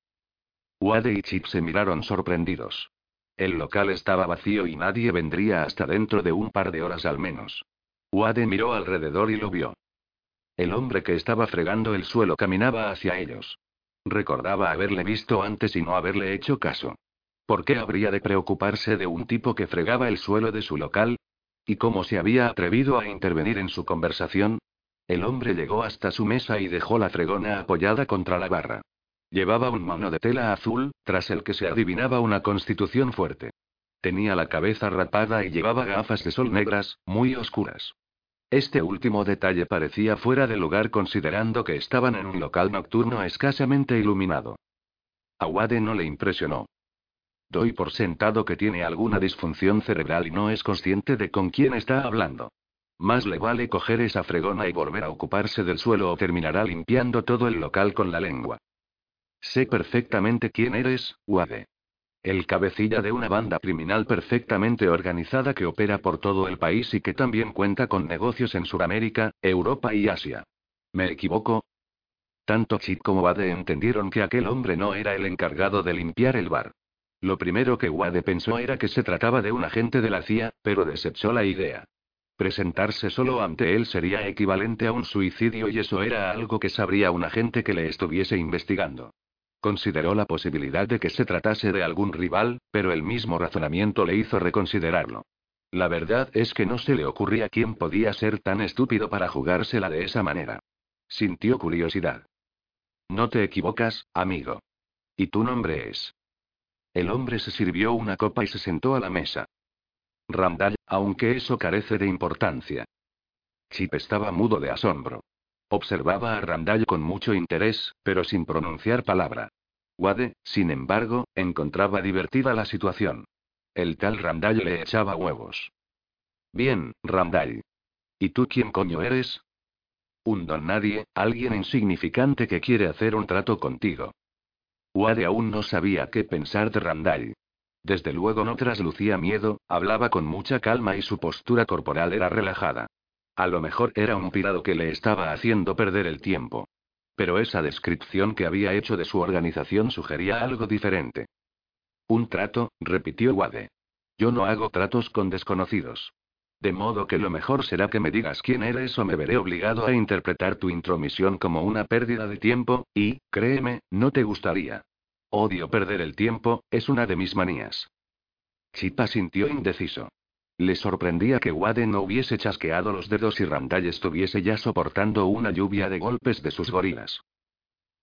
Wade y Chip se miraron sorprendidos. El local estaba vacío y nadie vendría hasta dentro de un par de horas al menos. Wade miró alrededor y lo vio. El hombre que estaba fregando el suelo caminaba hacia ellos. Recordaba haberle visto antes y no haberle hecho caso. ¿Por qué habría de preocuparse de un tipo que fregaba el suelo de su local? ¿Y cómo se había atrevido a intervenir en su conversación? El hombre llegó hasta su mesa y dejó la fregona apoyada contra la barra. Llevaba un mono de tela azul, tras el que se adivinaba una constitución fuerte. Tenía la cabeza rapada y llevaba gafas de sol negras, muy oscuras. Este último detalle parecía fuera de lugar considerando que estaban en un local nocturno escasamente iluminado. A Wade no le impresionó. Doy por sentado que tiene alguna disfunción cerebral y no es consciente de con quién está hablando. Más le vale coger esa fregona y volver a ocuparse del suelo o terminará limpiando todo el local con la lengua. Sé perfectamente quién eres, Wade. El cabecilla de una banda criminal perfectamente organizada que opera por todo el país y que también cuenta con negocios en Sudamérica, Europa y Asia. ¿Me equivoco? Tanto Chip como Wade entendieron que aquel hombre no era el encargado de limpiar el bar. Lo primero que Wade pensó era que se trataba de un agente de la CIA, pero desechó la idea. Presentarse solo ante él sería equivalente a un suicidio y eso era algo que sabría un agente que le estuviese investigando. Consideró la posibilidad de que se tratase de algún rival, pero el mismo razonamiento le hizo reconsiderarlo. La verdad es que no se le ocurría quién podía ser tan estúpido para jugársela de esa manera. Sintió curiosidad. No te equivocas, amigo. ¿Y tu nombre es? El hombre se sirvió una copa y se sentó a la mesa. Randall, aunque eso carece de importancia. Chip estaba mudo de asombro. Observaba a Randall con mucho interés, pero sin pronunciar palabra. Wade, sin embargo, encontraba divertida la situación. El tal Randall le echaba huevos. Bien, Randall. ¿Y tú quién coño eres? Un don nadie, alguien insignificante que quiere hacer un trato contigo. Wade aún no sabía qué pensar de Randall. Desde luego no traslucía miedo, hablaba con mucha calma y su postura corporal era relajada. A lo mejor era un pirado que le estaba haciendo perder el tiempo. Pero esa descripción que había hecho de su organización sugería algo diferente. Un trato, repitió Wade. Yo no hago tratos con desconocidos. De modo que lo mejor será que me digas quién eres o me veré obligado a interpretar tu intromisión como una pérdida de tiempo, y, créeme, no te gustaría. Odio perder el tiempo, es una de mis manías. Chipa sintió indeciso. Le sorprendía que Wade no hubiese chasqueado los dedos y Randall estuviese ya soportando una lluvia de golpes de sus gorilas.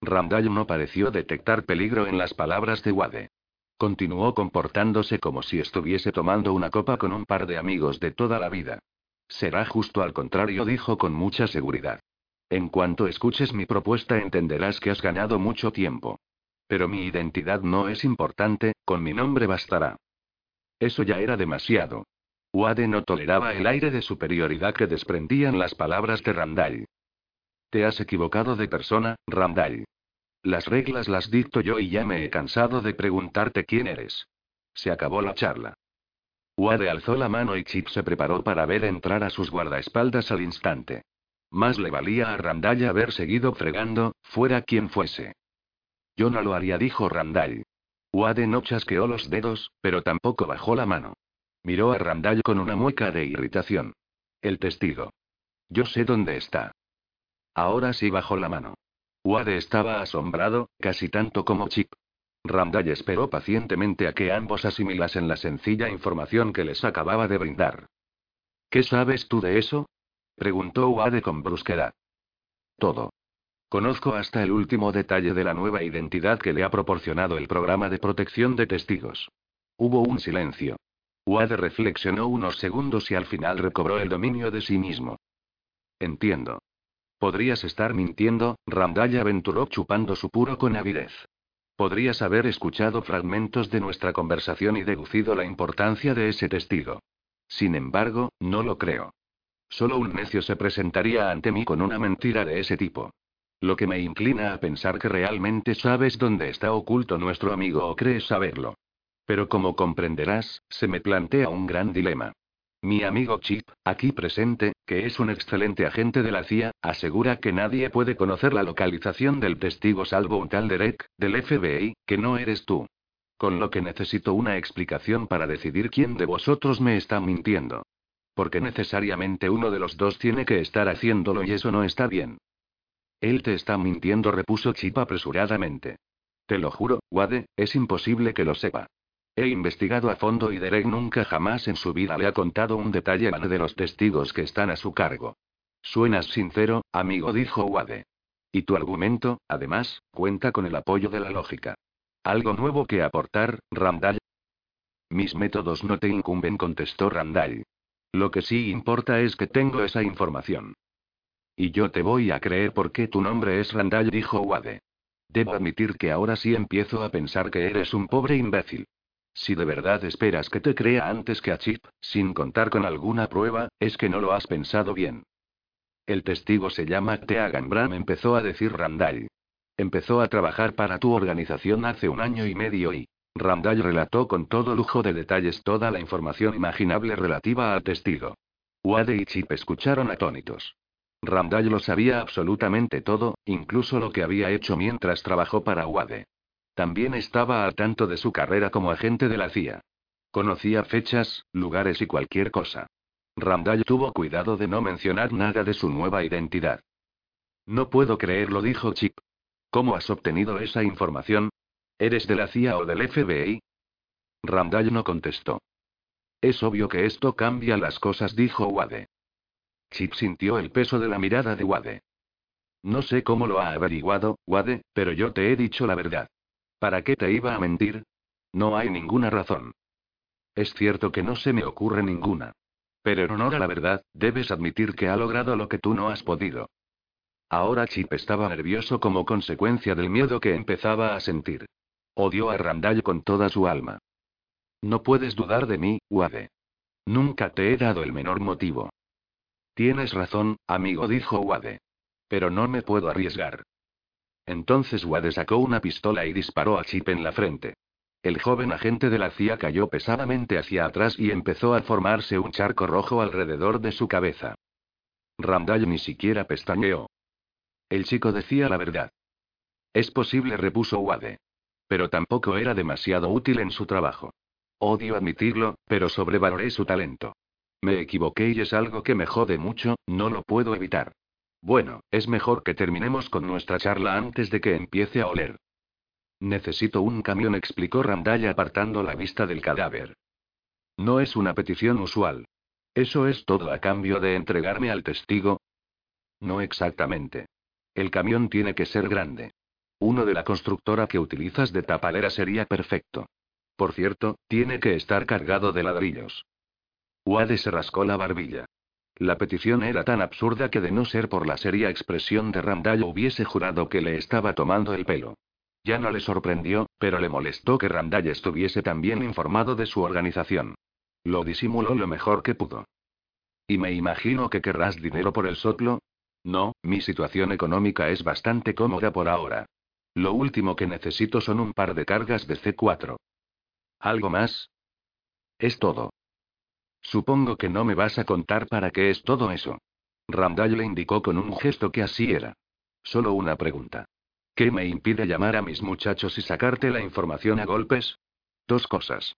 Randall no pareció detectar peligro en las palabras de Wade. Continuó comportándose como si estuviese tomando una copa con un par de amigos de toda la vida. Será justo al contrario, dijo con mucha seguridad. En cuanto escuches mi propuesta entenderás que has ganado mucho tiempo. Pero mi identidad no es importante, con mi nombre bastará. Eso ya era demasiado. Wade no toleraba el aire de superioridad que desprendían las palabras de Randall. Te has equivocado de persona, Randall. Las reglas las dicto yo y ya me he cansado de preguntarte quién eres. Se acabó la charla. Wade alzó la mano y Chip se preparó para ver entrar a sus guardaespaldas al instante. Más le valía a Randall haber seguido fregando, fuera quien fuese. Yo no lo haría, dijo Randall. Wade no chasqueó los dedos, pero tampoco bajó la mano. Miró a Randall con una mueca de irritación. El testigo. Yo sé dónde está. Ahora sí bajó la mano. Wade estaba asombrado, casi tanto como Chip. Randall esperó pacientemente a que ambos asimilasen la sencilla información que les acababa de brindar. ¿Qué sabes tú de eso? preguntó Wade con brusquedad. Todo. Conozco hasta el último detalle de la nueva identidad que le ha proporcionado el programa de protección de testigos. Hubo un silencio. Wade reflexionó unos segundos y al final recobró el dominio de sí mismo. Entiendo. Podrías estar mintiendo, Randall aventuró chupando su puro con avidez. Podrías haber escuchado fragmentos de nuestra conversación y deducido la importancia de ese testigo. Sin embargo, no lo creo. Solo un necio se presentaría ante mí con una mentira de ese tipo. Lo que me inclina a pensar que realmente sabes dónde está oculto nuestro amigo o crees saberlo. Pero como comprenderás, se me plantea un gran dilema. Mi amigo Chip, aquí presente, que es un excelente agente de la CIA, asegura que nadie puede conocer la localización del testigo salvo un tal Derek, del FBI, que no eres tú. Con lo que necesito una explicación para decidir quién de vosotros me está mintiendo. Porque necesariamente uno de los dos tiene que estar haciéndolo y eso no está bien. Él te está mintiendo, repuso Chip apresuradamente. Te lo juro, Wade, es imposible que lo sepa. He investigado a fondo y Derek nunca jamás en su vida le ha contado un detalle de los testigos que están a su cargo. Suenas sincero, amigo, dijo Wade. Y tu argumento, además, cuenta con el apoyo de la lógica. ¿Algo nuevo que aportar, Randall? Mis métodos no te incumben, contestó Randall. Lo que sí importa es que tengo esa información. Y yo te voy a creer porque tu nombre es Randall, dijo Wade. Debo admitir que ahora sí empiezo a pensar que eres un pobre imbécil. Si de verdad esperas que te crea antes que a Chip, sin contar con alguna prueba, es que no lo has pensado bien. El testigo se llama Teagan Bram, empezó a decir Randall. Empezó a trabajar para tu organización hace un año y medio y. Randall relató con todo lujo de detalles toda la información imaginable relativa al testigo. Wade y Chip escucharon atónitos. Randall lo sabía absolutamente todo, incluso lo que había hecho mientras trabajó para Wade. También estaba al tanto de su carrera como agente de la CIA. Conocía fechas, lugares y cualquier cosa. Randall tuvo cuidado de no mencionar nada de su nueva identidad. No puedo creerlo, dijo Chip. ¿Cómo has obtenido esa información? ¿Eres de la CIA o del FBI? Randall no contestó. Es obvio que esto cambia las cosas, dijo Wade. Chip sintió el peso de la mirada de Wade. No sé cómo lo ha averiguado, Wade, pero yo te he dicho la verdad. ¿Para qué te iba a mentir? No hay ninguna razón. Es cierto que no se me ocurre ninguna. Pero en honor a la verdad, debes admitir que ha logrado lo que tú no has podido. Ahora Chip estaba nervioso como consecuencia del miedo que empezaba a sentir. Odió a Randall con toda su alma. No puedes dudar de mí, Wade. Nunca te he dado el menor motivo. Tienes razón, amigo, dijo Wade. Pero no me puedo arriesgar. Entonces Wade sacó una pistola y disparó a Chip en la frente. El joven agente de la CIA cayó pesadamente hacia atrás y empezó a formarse un charco rojo alrededor de su cabeza. Randall ni siquiera pestañeó. El chico decía la verdad. Es posible, repuso Wade. Pero tampoco era demasiado útil en su trabajo. Odio admitirlo, pero sobrevaloré su talento. Me equivoqué y es algo que me jode mucho, no lo puedo evitar. Bueno, es mejor que terminemos con nuestra charla antes de que empiece a oler. Necesito un camión, explicó Randall apartando la vista del cadáver. No es una petición usual. ¿Eso es todo a cambio de entregarme al testigo? No exactamente. El camión tiene que ser grande. Uno de la constructora que utilizas de tapalera sería perfecto. Por cierto, tiene que estar cargado de ladrillos. Wade se rascó la barbilla. La petición era tan absurda que de no ser por la seria expresión de Randall hubiese jurado que le estaba tomando el pelo. Ya no le sorprendió, pero le molestó que Randall estuviese tan bien informado de su organización. Lo disimuló lo mejor que pudo. ¿Y me imagino que querrás dinero por el sotlo? No, mi situación económica es bastante cómoda por ahora. Lo último que necesito son un par de cargas de C4. ¿Algo más? Es todo. Supongo que no me vas a contar para qué es todo eso. Randall le indicó con un gesto que así era. Solo una pregunta. ¿Qué me impide llamar a mis muchachos y sacarte la información a golpes? Dos cosas.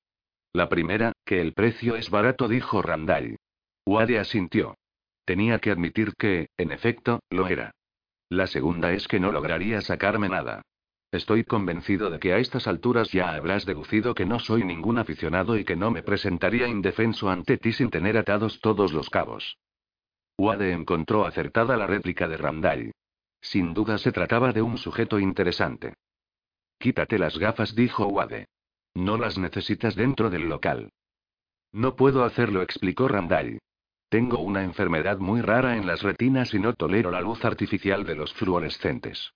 La primera, que el precio es barato, dijo Randall. Wade asintió. Tenía que admitir que, en efecto, lo era. La segunda es que no lograría sacarme nada. Estoy convencido de que a estas alturas ya habrás deducido que no soy ningún aficionado y que no me presentaría indefenso ante ti sin tener atados todos los cabos. Wade encontró acertada la réplica de Randall. Sin duda se trataba de un sujeto interesante. Quítate las gafas, dijo Wade. No las necesitas dentro del local. No puedo hacerlo, explicó Randall. Tengo una enfermedad muy rara en las retinas y no tolero la luz artificial de los fluorescentes.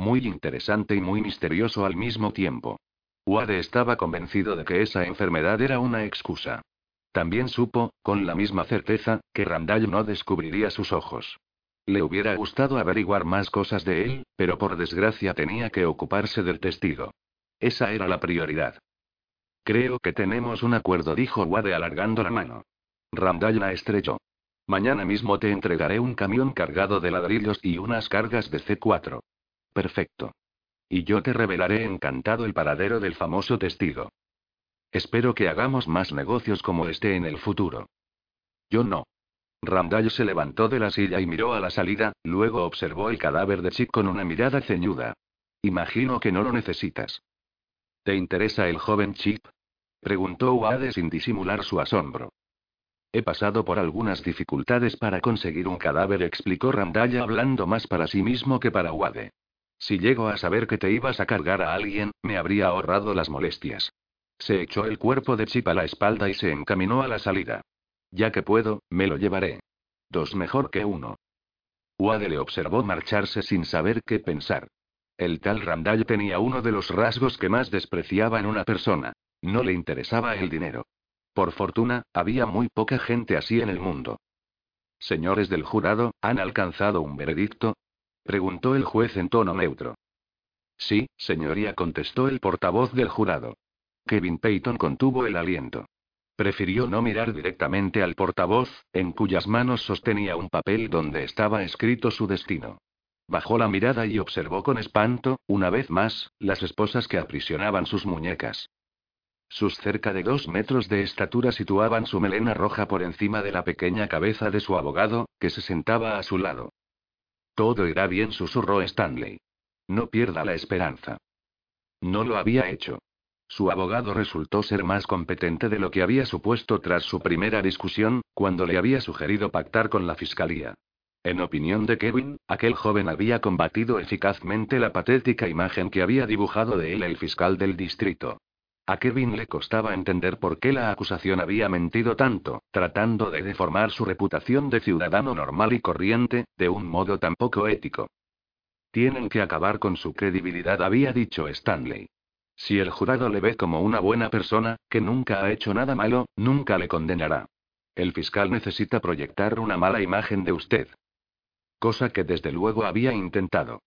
Muy interesante y muy misterioso al mismo tiempo. Wade estaba convencido de que esa enfermedad era una excusa. También supo, con la misma certeza, que Randall no descubriría sus ojos. Le hubiera gustado averiguar más cosas de él, pero por desgracia tenía que ocuparse del testigo. Esa era la prioridad. Creo que tenemos un acuerdo, dijo Wade alargando la mano. Randall la estrechó. Mañana mismo te entregaré un camión cargado de ladrillos y unas cargas de C4. Perfecto. Y yo te revelaré encantado el paradero del famoso testigo. Espero que hagamos más negocios como este en el futuro. Yo no. Randall se levantó de la silla y miró a la salida, luego observó el cadáver de Chip con una mirada ceñuda. Imagino que no lo necesitas. ¿Te interesa el joven Chip? Preguntó Wade sin disimular su asombro. He pasado por algunas dificultades para conseguir un cadáver, explicó Randall hablando más para sí mismo que para Wade. Si llego a saber que te ibas a cargar a alguien, me habría ahorrado las molestias. Se echó el cuerpo de Chip a la espalda y se encaminó a la salida. Ya que puedo, me lo llevaré. Dos mejor que uno. Wade le observó marcharse sin saber qué pensar. El tal Randall tenía uno de los rasgos que más despreciaba en una persona. No le interesaba el dinero. Por fortuna, había muy poca gente así en el mundo. Señores del jurado, ¿han alcanzado un veredicto? Preguntó el juez en tono neutro. Sí, señoría, contestó el portavoz del jurado. Kevin Peyton contuvo el aliento. Prefirió no mirar directamente al portavoz, en cuyas manos sostenía un papel donde estaba escrito su destino. Bajó la mirada y observó con espanto, una vez más, las esposas que aprisionaban sus muñecas. Sus cerca de dos metros de estatura situaban su melena roja por encima de la pequeña cabeza de su abogado, que se sentaba a su lado. Todo irá bien, susurró Stanley. No pierda la esperanza. No lo había hecho. Su abogado resultó ser más competente de lo que había supuesto tras su primera discusión, cuando le había sugerido pactar con la fiscalía. En opinión de Kevin, aquel joven había combatido eficazmente la patética imagen que había dibujado de él el fiscal del distrito. A Kevin le costaba entender por qué la acusación había mentido tanto, tratando de deformar su reputación de ciudadano normal y corriente, de un modo tan poco ético. Tienen que acabar con su credibilidad, había dicho Stanley. Si el jurado le ve como una buena persona, que nunca ha hecho nada malo, nunca le condenará. El fiscal necesita proyectar una mala imagen de usted. Cosa que desde luego había intentado.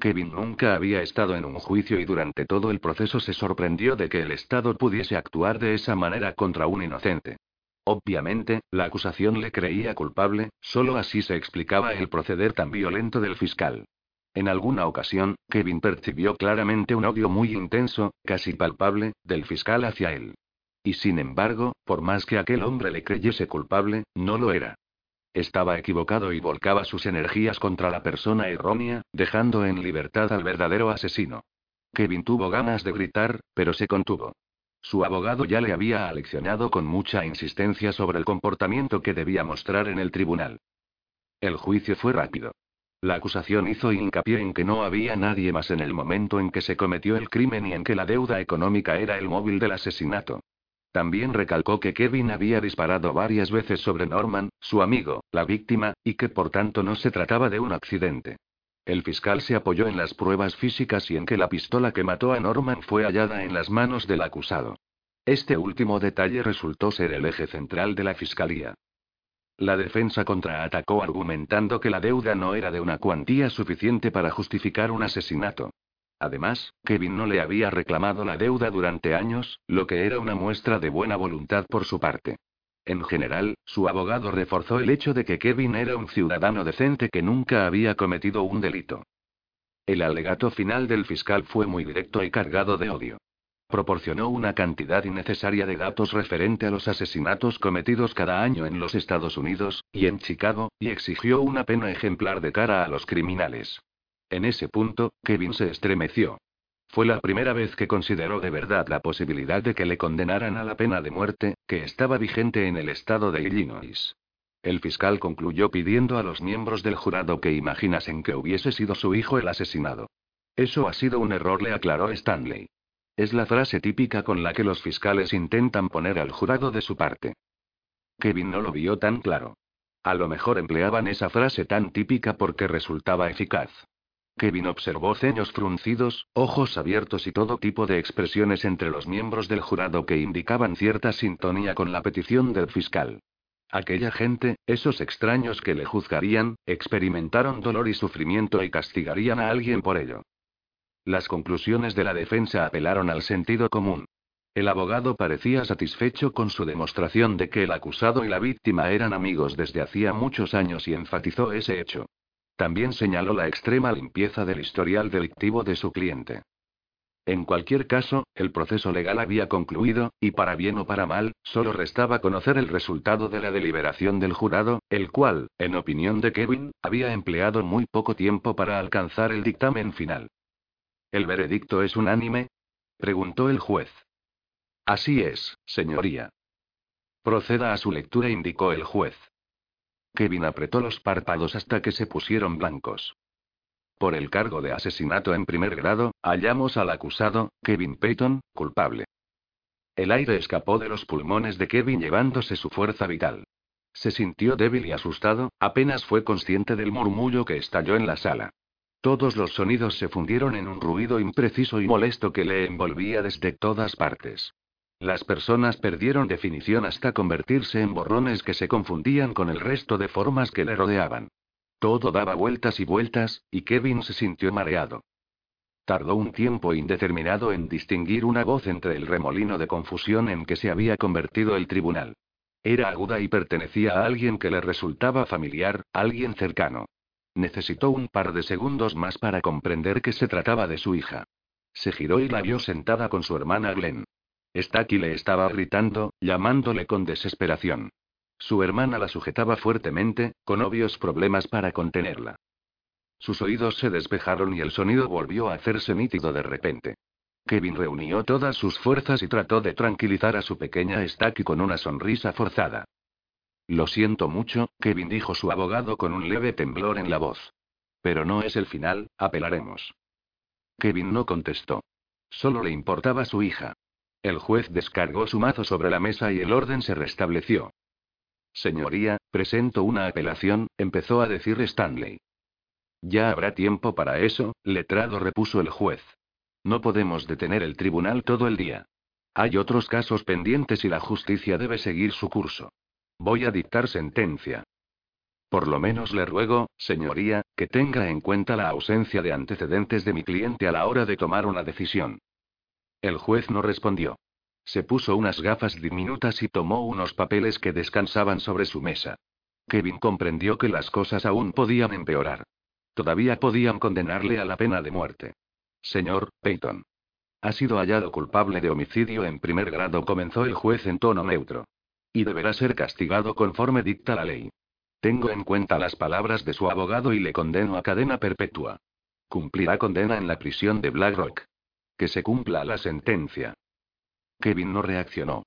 Kevin nunca había estado en un juicio y durante todo el proceso se sorprendió de que el Estado pudiese actuar de esa manera contra un inocente. Obviamente, la acusación le creía culpable, solo así se explicaba el proceder tan violento del fiscal. En alguna ocasión, Kevin percibió claramente un odio muy intenso, casi palpable, del fiscal hacia él. Y sin embargo, por más que aquel hombre le creyese culpable, no lo era. Estaba equivocado y volcaba sus energías contra la persona errónea, dejando en libertad al verdadero asesino. Kevin tuvo ganas de gritar, pero se contuvo. Su abogado ya le había aleccionado con mucha insistencia sobre el comportamiento que debía mostrar en el tribunal. El juicio fue rápido. La acusación hizo hincapié en que no había nadie más en el momento en que se cometió el crimen y en que la deuda económica era el móvil del asesinato. También recalcó que Kevin había disparado varias veces sobre Norman, su amigo, la víctima, y que por tanto no se trataba de un accidente. El fiscal se apoyó en las pruebas físicas y en que la pistola que mató a Norman fue hallada en las manos del acusado. Este último detalle resultó ser el eje central de la fiscalía. La defensa contraatacó argumentando que la deuda no era de una cuantía suficiente para justificar un asesinato. Además, Kevin no le había reclamado la deuda durante años, lo que era una muestra de buena voluntad por su parte. En general, su abogado reforzó el hecho de que Kevin era un ciudadano decente que nunca había cometido un delito. El alegato final del fiscal fue muy directo y cargado de odio. Proporcionó una cantidad innecesaria de datos referente a los asesinatos cometidos cada año en los Estados Unidos, y en Chicago, y exigió una pena ejemplar de cara a los criminales. En ese punto, Kevin se estremeció. Fue la primera vez que consideró de verdad la posibilidad de que le condenaran a la pena de muerte, que estaba vigente en el estado de Illinois. El fiscal concluyó pidiendo a los miembros del jurado que imaginasen que hubiese sido su hijo el asesinado. Eso ha sido un error, le aclaró Stanley. Es la frase típica con la que los fiscales intentan poner al jurado de su parte. Kevin no lo vio tan claro. A lo mejor empleaban esa frase tan típica porque resultaba eficaz. Kevin observó ceños fruncidos, ojos abiertos y todo tipo de expresiones entre los miembros del jurado que indicaban cierta sintonía con la petición del fiscal. Aquella gente, esos extraños que le juzgarían, experimentaron dolor y sufrimiento y castigarían a alguien por ello. Las conclusiones de la defensa apelaron al sentido común. El abogado parecía satisfecho con su demostración de que el acusado y la víctima eran amigos desde hacía muchos años y enfatizó ese hecho. También señaló la extrema limpieza del historial delictivo de su cliente. En cualquier caso, el proceso legal había concluido, y para bien o para mal, solo restaba conocer el resultado de la deliberación del jurado, el cual, en opinión de Kevin, había empleado muy poco tiempo para alcanzar el dictamen final. ¿El veredicto es unánime? preguntó el juez. Así es, señoría. Proceda a su lectura, indicó el juez. Kevin apretó los párpados hasta que se pusieron blancos. Por el cargo de asesinato en primer grado, hallamos al acusado, Kevin Peyton, culpable. El aire escapó de los pulmones de Kevin llevándose su fuerza vital. Se sintió débil y asustado, apenas fue consciente del murmullo que estalló en la sala. Todos los sonidos se fundieron en un ruido impreciso y molesto que le envolvía desde todas partes. Las personas perdieron definición hasta convertirse en borrones que se confundían con el resto de formas que le rodeaban. Todo daba vueltas y vueltas, y Kevin se sintió mareado. Tardó un tiempo indeterminado en distinguir una voz entre el remolino de confusión en que se había convertido el tribunal. Era aguda y pertenecía a alguien que le resultaba familiar, alguien cercano. Necesitó un par de segundos más para comprender que se trataba de su hija. Se giró y la vio sentada con su hermana Glenn. Stacky le estaba gritando, llamándole con desesperación. Su hermana la sujetaba fuertemente, con obvios problemas para contenerla. Sus oídos se despejaron y el sonido volvió a hacerse nítido de repente. Kevin reunió todas sus fuerzas y trató de tranquilizar a su pequeña Stacky con una sonrisa forzada. Lo siento mucho, Kevin dijo su abogado con un leve temblor en la voz. Pero no es el final, apelaremos. Kevin no contestó. Solo le importaba su hija. El juez descargó su mazo sobre la mesa y el orden se restableció. Señoría, presento una apelación, empezó a decir Stanley. Ya habrá tiempo para eso, letrado repuso el juez. No podemos detener el tribunal todo el día. Hay otros casos pendientes y la justicia debe seguir su curso. Voy a dictar sentencia. Por lo menos le ruego, señoría, que tenga en cuenta la ausencia de antecedentes de mi cliente a la hora de tomar una decisión. El juez no respondió. Se puso unas gafas diminutas y tomó unos papeles que descansaban sobre su mesa. Kevin comprendió que las cosas aún podían empeorar. Todavía podían condenarle a la pena de muerte. Señor, Peyton. Ha sido hallado culpable de homicidio en primer grado, comenzó el juez en tono neutro. Y deberá ser castigado conforme dicta la ley. Tengo en cuenta las palabras de su abogado y le condeno a cadena perpetua. Cumplirá condena en la prisión de Blackrock. Que se cumpla la sentencia. Kevin no reaccionó.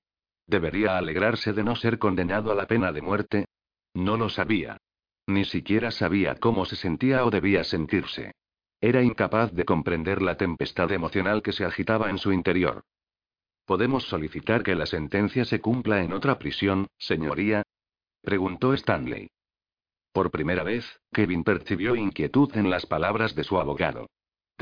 ¿Debería alegrarse de no ser condenado a la pena de muerte? No lo sabía. Ni siquiera sabía cómo se sentía o debía sentirse. Era incapaz de comprender la tempestad emocional que se agitaba en su interior. ¿Podemos solicitar que la sentencia se cumpla en otra prisión, señoría? preguntó Stanley. Por primera vez, Kevin percibió inquietud en las palabras de su abogado.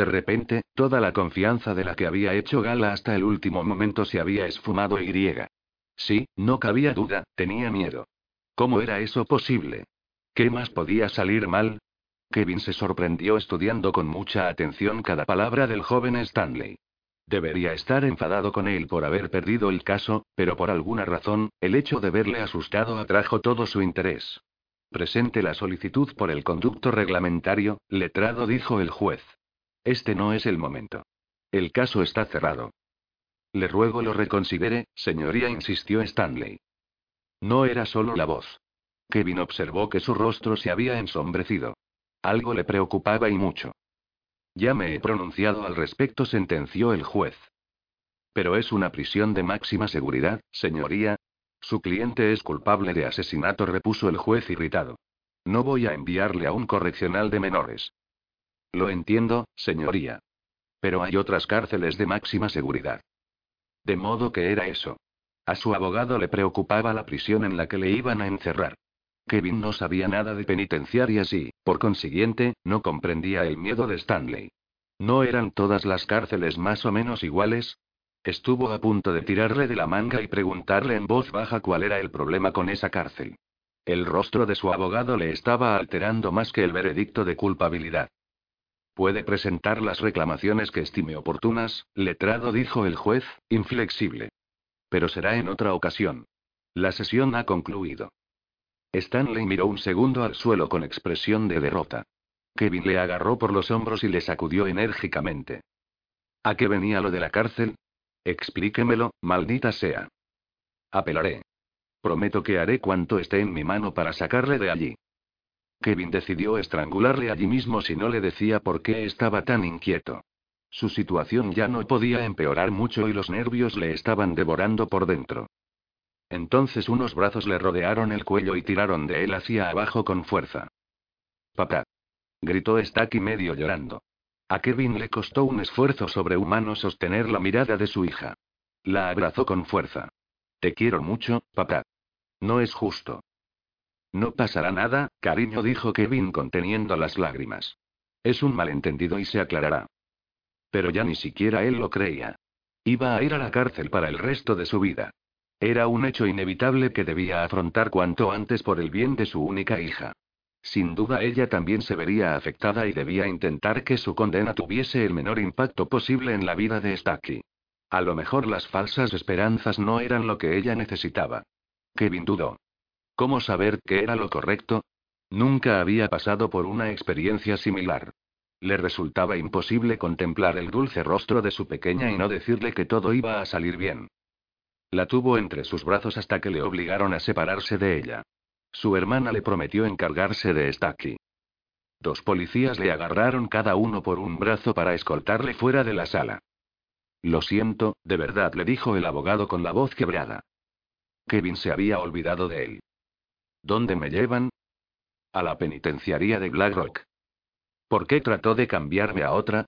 De repente, toda la confianza de la que había hecho gala hasta el último momento se había esfumado y griega. Sí, no cabía duda, tenía miedo. ¿Cómo era eso posible? ¿Qué más podía salir mal? Kevin se sorprendió estudiando con mucha atención cada palabra del joven Stanley. Debería estar enfadado con él por haber perdido el caso, pero por alguna razón, el hecho de verle asustado atrajo todo su interés. Presente la solicitud por el conducto reglamentario, letrado dijo el juez. Este no es el momento. El caso está cerrado. Le ruego lo reconsidere, señoría, insistió Stanley. No era solo la voz. Kevin observó que su rostro se había ensombrecido. Algo le preocupaba y mucho. Ya me he pronunciado al respecto, sentenció el juez. Pero es una prisión de máxima seguridad, señoría. Su cliente es culpable de asesinato, repuso el juez irritado. No voy a enviarle a un correccional de menores. Lo entiendo, señoría. Pero hay otras cárceles de máxima seguridad. De modo que era eso. A su abogado le preocupaba la prisión en la que le iban a encerrar. Kevin no sabía nada de penitenciarias y, por consiguiente, no comprendía el miedo de Stanley. ¿No eran todas las cárceles más o menos iguales? Estuvo a punto de tirarle de la manga y preguntarle en voz baja cuál era el problema con esa cárcel. El rostro de su abogado le estaba alterando más que el veredicto de culpabilidad. Puede presentar las reclamaciones que estime oportunas, letrado dijo el juez, inflexible. Pero será en otra ocasión. La sesión ha concluido. Stanley miró un segundo al suelo con expresión de derrota. Kevin le agarró por los hombros y le sacudió enérgicamente. ¿A qué venía lo de la cárcel? Explíquemelo, maldita sea. Apelaré. Prometo que haré cuanto esté en mi mano para sacarle de allí. Kevin decidió estrangularle allí mismo si no le decía por qué estaba tan inquieto. Su situación ya no podía empeorar mucho y los nervios le estaban devorando por dentro. Entonces unos brazos le rodearon el cuello y tiraron de él hacia abajo con fuerza. Papá. Gritó Stacky medio llorando. A Kevin le costó un esfuerzo sobrehumano sostener la mirada de su hija. La abrazó con fuerza. Te quiero mucho, papá. No es justo. No pasará nada, cariño, dijo Kevin conteniendo las lágrimas. Es un malentendido y se aclarará. Pero ya ni siquiera él lo creía. Iba a ir a la cárcel para el resto de su vida. Era un hecho inevitable que debía afrontar cuanto antes por el bien de su única hija. Sin duda ella también se vería afectada y debía intentar que su condena tuviese el menor impacto posible en la vida de Stacky. A lo mejor las falsas esperanzas no eran lo que ella necesitaba. Kevin dudó. ¿Cómo saber qué era lo correcto? Nunca había pasado por una experiencia similar. Le resultaba imposible contemplar el dulce rostro de su pequeña y no decirle que todo iba a salir bien. La tuvo entre sus brazos hasta que le obligaron a separarse de ella. Su hermana le prometió encargarse de Stacky. Dos policías le agarraron cada uno por un brazo para escoltarle fuera de la sala. Lo siento, de verdad, le dijo el abogado con la voz quebrada. Kevin se había olvidado de él. ¿Dónde me llevan? A la penitenciaría de Blackrock. ¿Por qué trató de cambiarme a otra?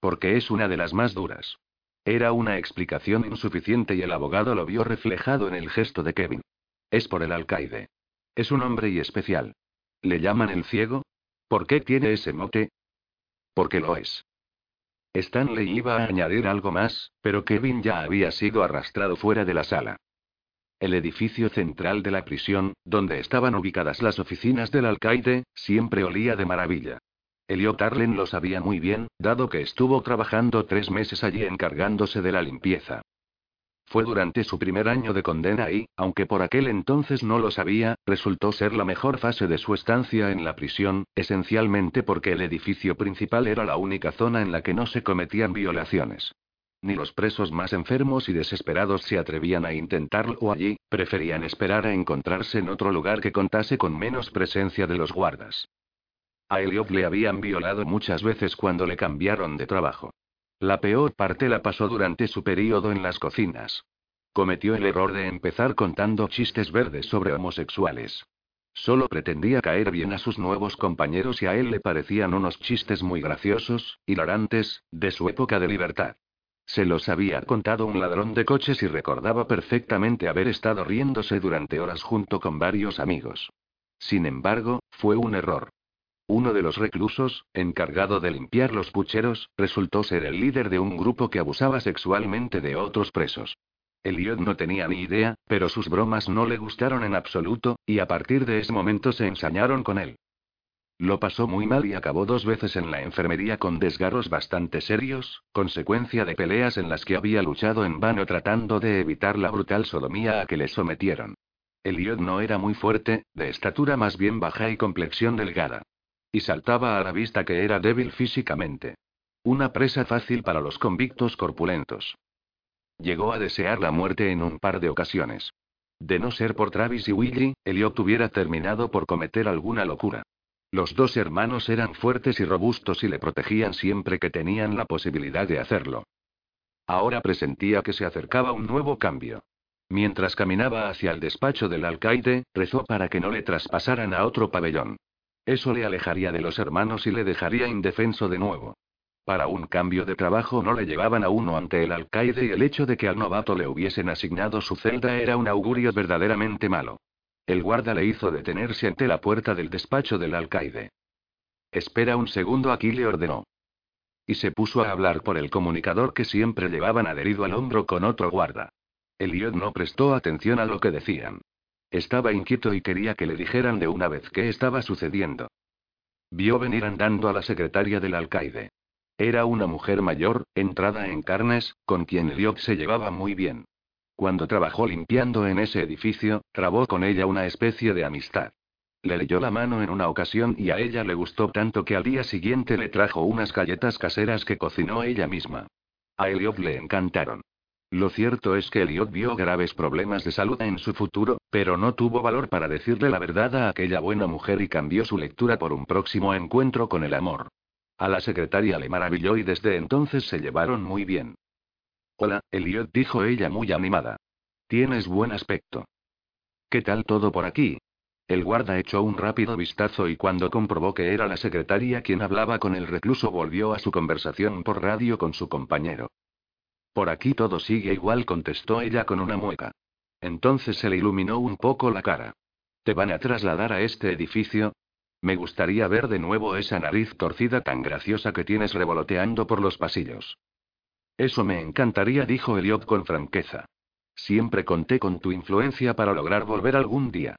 Porque es una de las más duras. Era una explicación insuficiente y el abogado lo vio reflejado en el gesto de Kevin. Es por el alcaide. Es un hombre y especial. ¿Le llaman el ciego? ¿Por qué tiene ese mote? Porque lo es. Stanley iba a añadir algo más, pero Kevin ya había sido arrastrado fuera de la sala. El edificio central de la prisión, donde estaban ubicadas las oficinas del alcaide, siempre olía de maravilla. Elliot Arlen lo sabía muy bien, dado que estuvo trabajando tres meses allí encargándose de la limpieza. Fue durante su primer año de condena y, aunque por aquel entonces no lo sabía, resultó ser la mejor fase de su estancia en la prisión, esencialmente porque el edificio principal era la única zona en la que no se cometían violaciones. Ni los presos más enfermos y desesperados se atrevían a intentarlo allí, preferían esperar a encontrarse en otro lugar que contase con menos presencia de los guardas. A Elliot le habían violado muchas veces cuando le cambiaron de trabajo. La peor parte la pasó durante su periodo en las cocinas. Cometió el error de empezar contando chistes verdes sobre homosexuales. Solo pretendía caer bien a sus nuevos compañeros y a él le parecían unos chistes muy graciosos, hilarantes, de su época de libertad. Se los había contado un ladrón de coches y recordaba perfectamente haber estado riéndose durante horas junto con varios amigos. Sin embargo, fue un error. Uno de los reclusos, encargado de limpiar los pucheros, resultó ser el líder de un grupo que abusaba sexualmente de otros presos. Elliot no tenía ni idea, pero sus bromas no le gustaron en absoluto, y a partir de ese momento se ensañaron con él. Lo pasó muy mal y acabó dos veces en la enfermería con desgarros bastante serios, consecuencia de peleas en las que había luchado en vano tratando de evitar la brutal sodomía a que le sometieron. Elliot no era muy fuerte, de estatura más bien baja y complexión delgada. Y saltaba a la vista que era débil físicamente. Una presa fácil para los convictos corpulentos. Llegó a desear la muerte en un par de ocasiones. De no ser por Travis y Willy, Elliot hubiera terminado por cometer alguna locura. Los dos hermanos eran fuertes y robustos y le protegían siempre que tenían la posibilidad de hacerlo. Ahora presentía que se acercaba un nuevo cambio. Mientras caminaba hacia el despacho del alcaide, rezó para que no le traspasaran a otro pabellón. Eso le alejaría de los hermanos y le dejaría indefenso de nuevo. Para un cambio de trabajo no le llevaban a uno ante el alcaide y el hecho de que al novato le hubiesen asignado su celda era un augurio verdaderamente malo. El guarda le hizo detenerse ante la puerta del despacho del alcaide. Espera un segundo aquí le ordenó. Y se puso a hablar por el comunicador que siempre llevaban adherido al hombro con otro guarda. Elliot no prestó atención a lo que decían. Estaba inquieto y quería que le dijeran de una vez qué estaba sucediendo. Vio venir andando a la secretaria del alcaide. Era una mujer mayor, entrada en carnes, con quien Eliot se llevaba muy bien. Cuando trabajó limpiando en ese edificio, trabó con ella una especie de amistad. Le leyó la mano en una ocasión y a ella le gustó tanto que al día siguiente le trajo unas galletas caseras que cocinó ella misma. A Eliot le encantaron. Lo cierto es que Elliot vio graves problemas de salud en su futuro, pero no tuvo valor para decirle la verdad a aquella buena mujer y cambió su lectura por un próximo encuentro con el amor. A la secretaria le maravilló y desde entonces se llevaron muy bien. Hola, Elliot, dijo ella muy animada. Tienes buen aspecto. ¿Qué tal todo por aquí? El guarda echó un rápido vistazo y cuando comprobó que era la secretaria quien hablaba con el recluso volvió a su conversación por radio con su compañero. Por aquí todo sigue igual, contestó ella con una mueca. Entonces se le iluminó un poco la cara. ¿Te van a trasladar a este edificio? Me gustaría ver de nuevo esa nariz torcida tan graciosa que tienes revoloteando por los pasillos. Eso me encantaría, dijo Eliot con franqueza. Siempre conté con tu influencia para lograr volver algún día.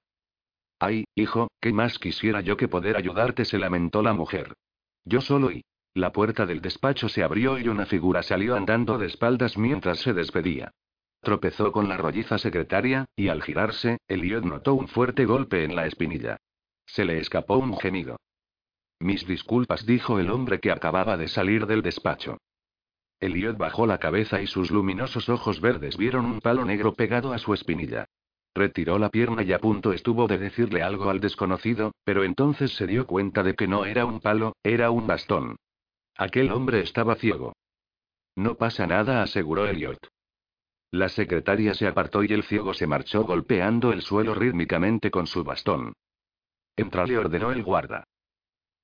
Ay, hijo, ¿qué más quisiera yo que poder ayudarte? se lamentó la mujer. Yo solo y. La puerta del despacho se abrió y una figura salió andando de espaldas mientras se despedía. Tropezó con la rolliza secretaria, y al girarse, Eliot notó un fuerte golpe en la espinilla. Se le escapó un gemido. Mis disculpas, dijo el hombre que acababa de salir del despacho. Eliot bajó la cabeza y sus luminosos ojos verdes vieron un palo negro pegado a su espinilla. Retiró la pierna y a punto estuvo de decirle algo al desconocido, pero entonces se dio cuenta de que no era un palo, era un bastón. Aquel hombre estaba ciego. No pasa nada, aseguró Elliot. La secretaria se apartó y el ciego se marchó golpeando el suelo rítmicamente con su bastón. Entra, le ordenó el guarda.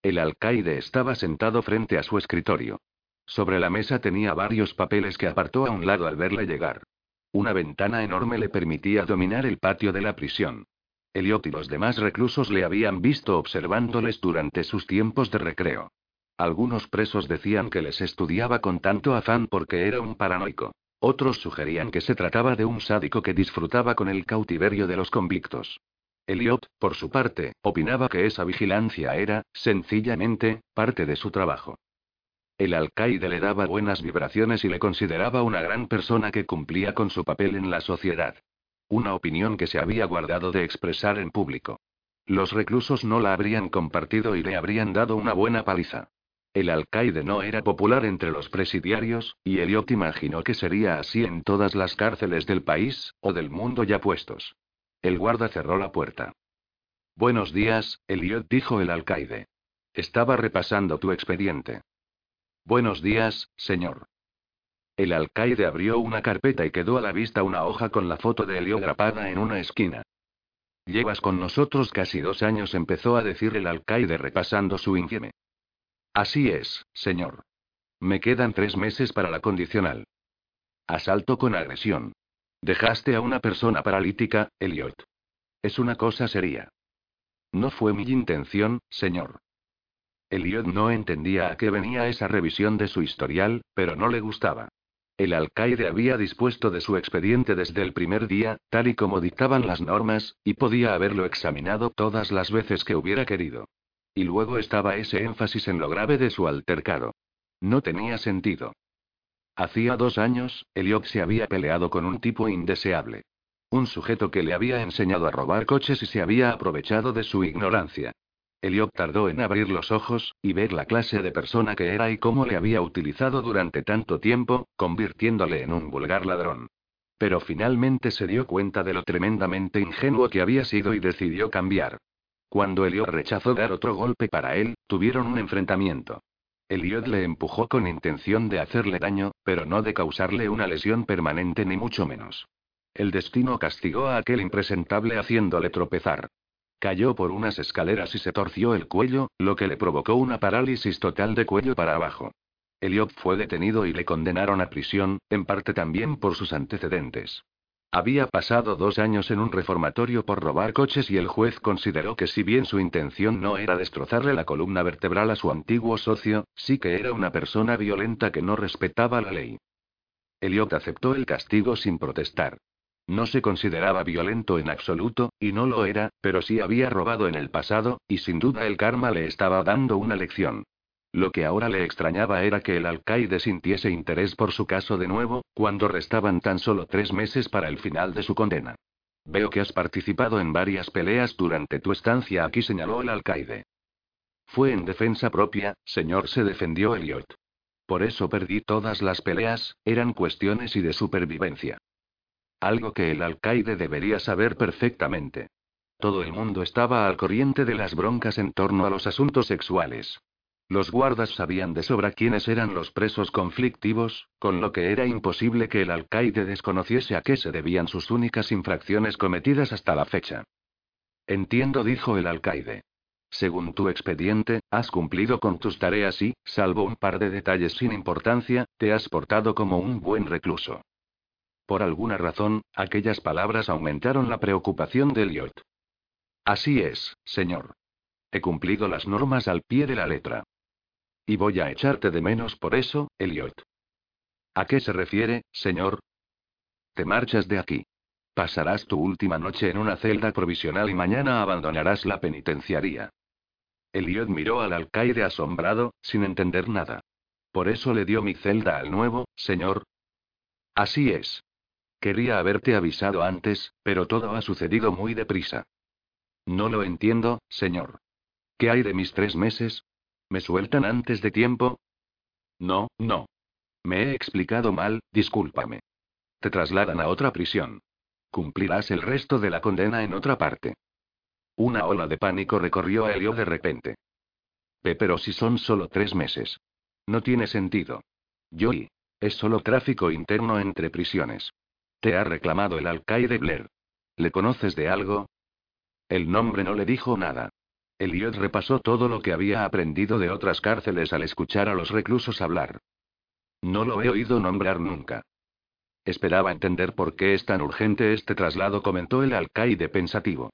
El alcaide estaba sentado frente a su escritorio. Sobre la mesa tenía varios papeles que apartó a un lado al verle llegar. Una ventana enorme le permitía dominar el patio de la prisión. Elliot y los demás reclusos le habían visto observándoles durante sus tiempos de recreo. Algunos presos decían que les estudiaba con tanto afán porque era un paranoico. Otros sugerían que se trataba de un sádico que disfrutaba con el cautiverio de los convictos. Elliot, por su parte, opinaba que esa vigilancia era, sencillamente, parte de su trabajo. El alcaide le daba buenas vibraciones y le consideraba una gran persona que cumplía con su papel en la sociedad. Una opinión que se había guardado de expresar en público. Los reclusos no la habrían compartido y le habrían dado una buena paliza. El alcaide no era popular entre los presidiarios, y Elliot imaginó que sería así en todas las cárceles del país, o del mundo ya puestos. El guarda cerró la puerta. Buenos días, Elliot, dijo el alcaide. Estaba repasando tu expediente. Buenos días, señor. El alcaide abrió una carpeta y quedó a la vista una hoja con la foto de Elliot grapada en una esquina. Llevas con nosotros casi dos años, empezó a decir el alcaide repasando su infieme. Así es, señor. Me quedan tres meses para la condicional. Asalto con agresión. Dejaste a una persona paralítica, Elliot. Es una cosa seria. No fue mi intención, señor. Elliot no entendía a qué venía esa revisión de su historial, pero no le gustaba. El alcaide había dispuesto de su expediente desde el primer día, tal y como dictaban las normas, y podía haberlo examinado todas las veces que hubiera querido. Y luego estaba ese énfasis en lo grave de su altercado. No tenía sentido. Hacía dos años, Elliot se había peleado con un tipo indeseable. Un sujeto que le había enseñado a robar coches y se había aprovechado de su ignorancia. Elliot tardó en abrir los ojos, y ver la clase de persona que era y cómo le había utilizado durante tanto tiempo, convirtiéndole en un vulgar ladrón. Pero finalmente se dio cuenta de lo tremendamente ingenuo que había sido y decidió cambiar. Cuando Elliot rechazó dar otro golpe para él, tuvieron un enfrentamiento. Elliot le empujó con intención de hacerle daño, pero no de causarle una lesión permanente ni mucho menos. El destino castigó a aquel impresentable haciéndole tropezar. Cayó por unas escaleras y se torció el cuello, lo que le provocó una parálisis total de cuello para abajo. Elliot fue detenido y le condenaron a prisión, en parte también por sus antecedentes. Había pasado dos años en un reformatorio por robar coches y el juez consideró que si bien su intención no era destrozarle la columna vertebral a su antiguo socio, sí que era una persona violenta que no respetaba la ley. Elliot aceptó el castigo sin protestar. No se consideraba violento en absoluto, y no lo era, pero sí había robado en el pasado, y sin duda el karma le estaba dando una lección. Lo que ahora le extrañaba era que el alcaide sintiese interés por su caso de nuevo, cuando restaban tan solo tres meses para el final de su condena. Veo que has participado en varias peleas durante tu estancia aquí, señaló el alcaide. Fue en defensa propia, señor, se defendió Elliot. Por eso perdí todas las peleas, eran cuestiones y de supervivencia. Algo que el alcaide debería saber perfectamente. Todo el mundo estaba al corriente de las broncas en torno a los asuntos sexuales. Los guardas sabían de sobra quiénes eran los presos conflictivos, con lo que era imposible que el alcaide desconociese a qué se debían sus únicas infracciones cometidas hasta la fecha. Entiendo, dijo el alcaide. Según tu expediente, has cumplido con tus tareas y, salvo un par de detalles sin importancia, te has portado como un buen recluso. Por alguna razón, aquellas palabras aumentaron la preocupación de Elliot. Así es, señor. He cumplido las normas al pie de la letra. Y voy a echarte de menos por eso, Elliot. ¿A qué se refiere, señor? Te marchas de aquí. Pasarás tu última noche en una celda provisional y mañana abandonarás la penitenciaría. Elliot miró al alcaide asombrado, sin entender nada. Por eso le dio mi celda al nuevo, señor. Así es. Quería haberte avisado antes, pero todo ha sucedido muy deprisa. No lo entiendo, señor. ¿Qué hay de mis tres meses? ¿Me sueltan antes de tiempo? No, no. Me he explicado mal, discúlpame. Te trasladan a otra prisión. Cumplirás el resto de la condena en otra parte. Una ola de pánico recorrió a Elio de repente. Pero si son solo tres meses. No tiene sentido. Joey. Es solo tráfico interno entre prisiones. Te ha reclamado el alcaide Blair. ¿Le conoces de algo? El nombre no le dijo nada. Elliot repasó todo lo que había aprendido de otras cárceles al escuchar a los reclusos hablar. No lo he oído nombrar nunca. Esperaba entender por qué es tan urgente este traslado, comentó el alcaide pensativo.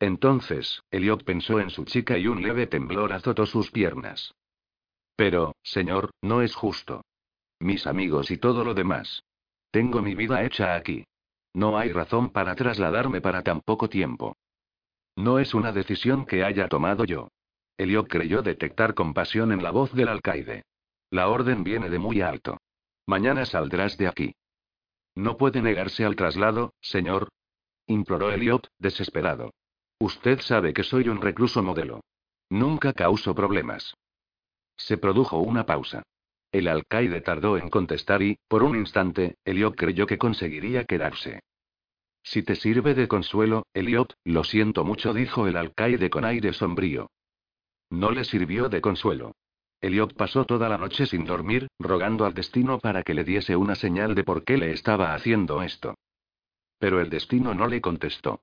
Entonces, Elliot pensó en su chica y un leve temblor azotó sus piernas. Pero, señor, no es justo. Mis amigos y todo lo demás. Tengo mi vida hecha aquí. No hay razón para trasladarme para tan poco tiempo. No es una decisión que haya tomado yo. Elliot creyó detectar compasión en la voz del alcaide. La orden viene de muy alto. Mañana saldrás de aquí. No puede negarse al traslado, señor. Imploró Elliot, desesperado. Usted sabe que soy un recluso modelo. Nunca causo problemas. Se produjo una pausa. El alcaide tardó en contestar y, por un instante, Elliot creyó que conseguiría quedarse. Si te sirve de consuelo, Elliot, lo siento mucho, dijo el alcaide con aire sombrío. No le sirvió de consuelo. Elliot pasó toda la noche sin dormir, rogando al destino para que le diese una señal de por qué le estaba haciendo esto. Pero el destino no le contestó.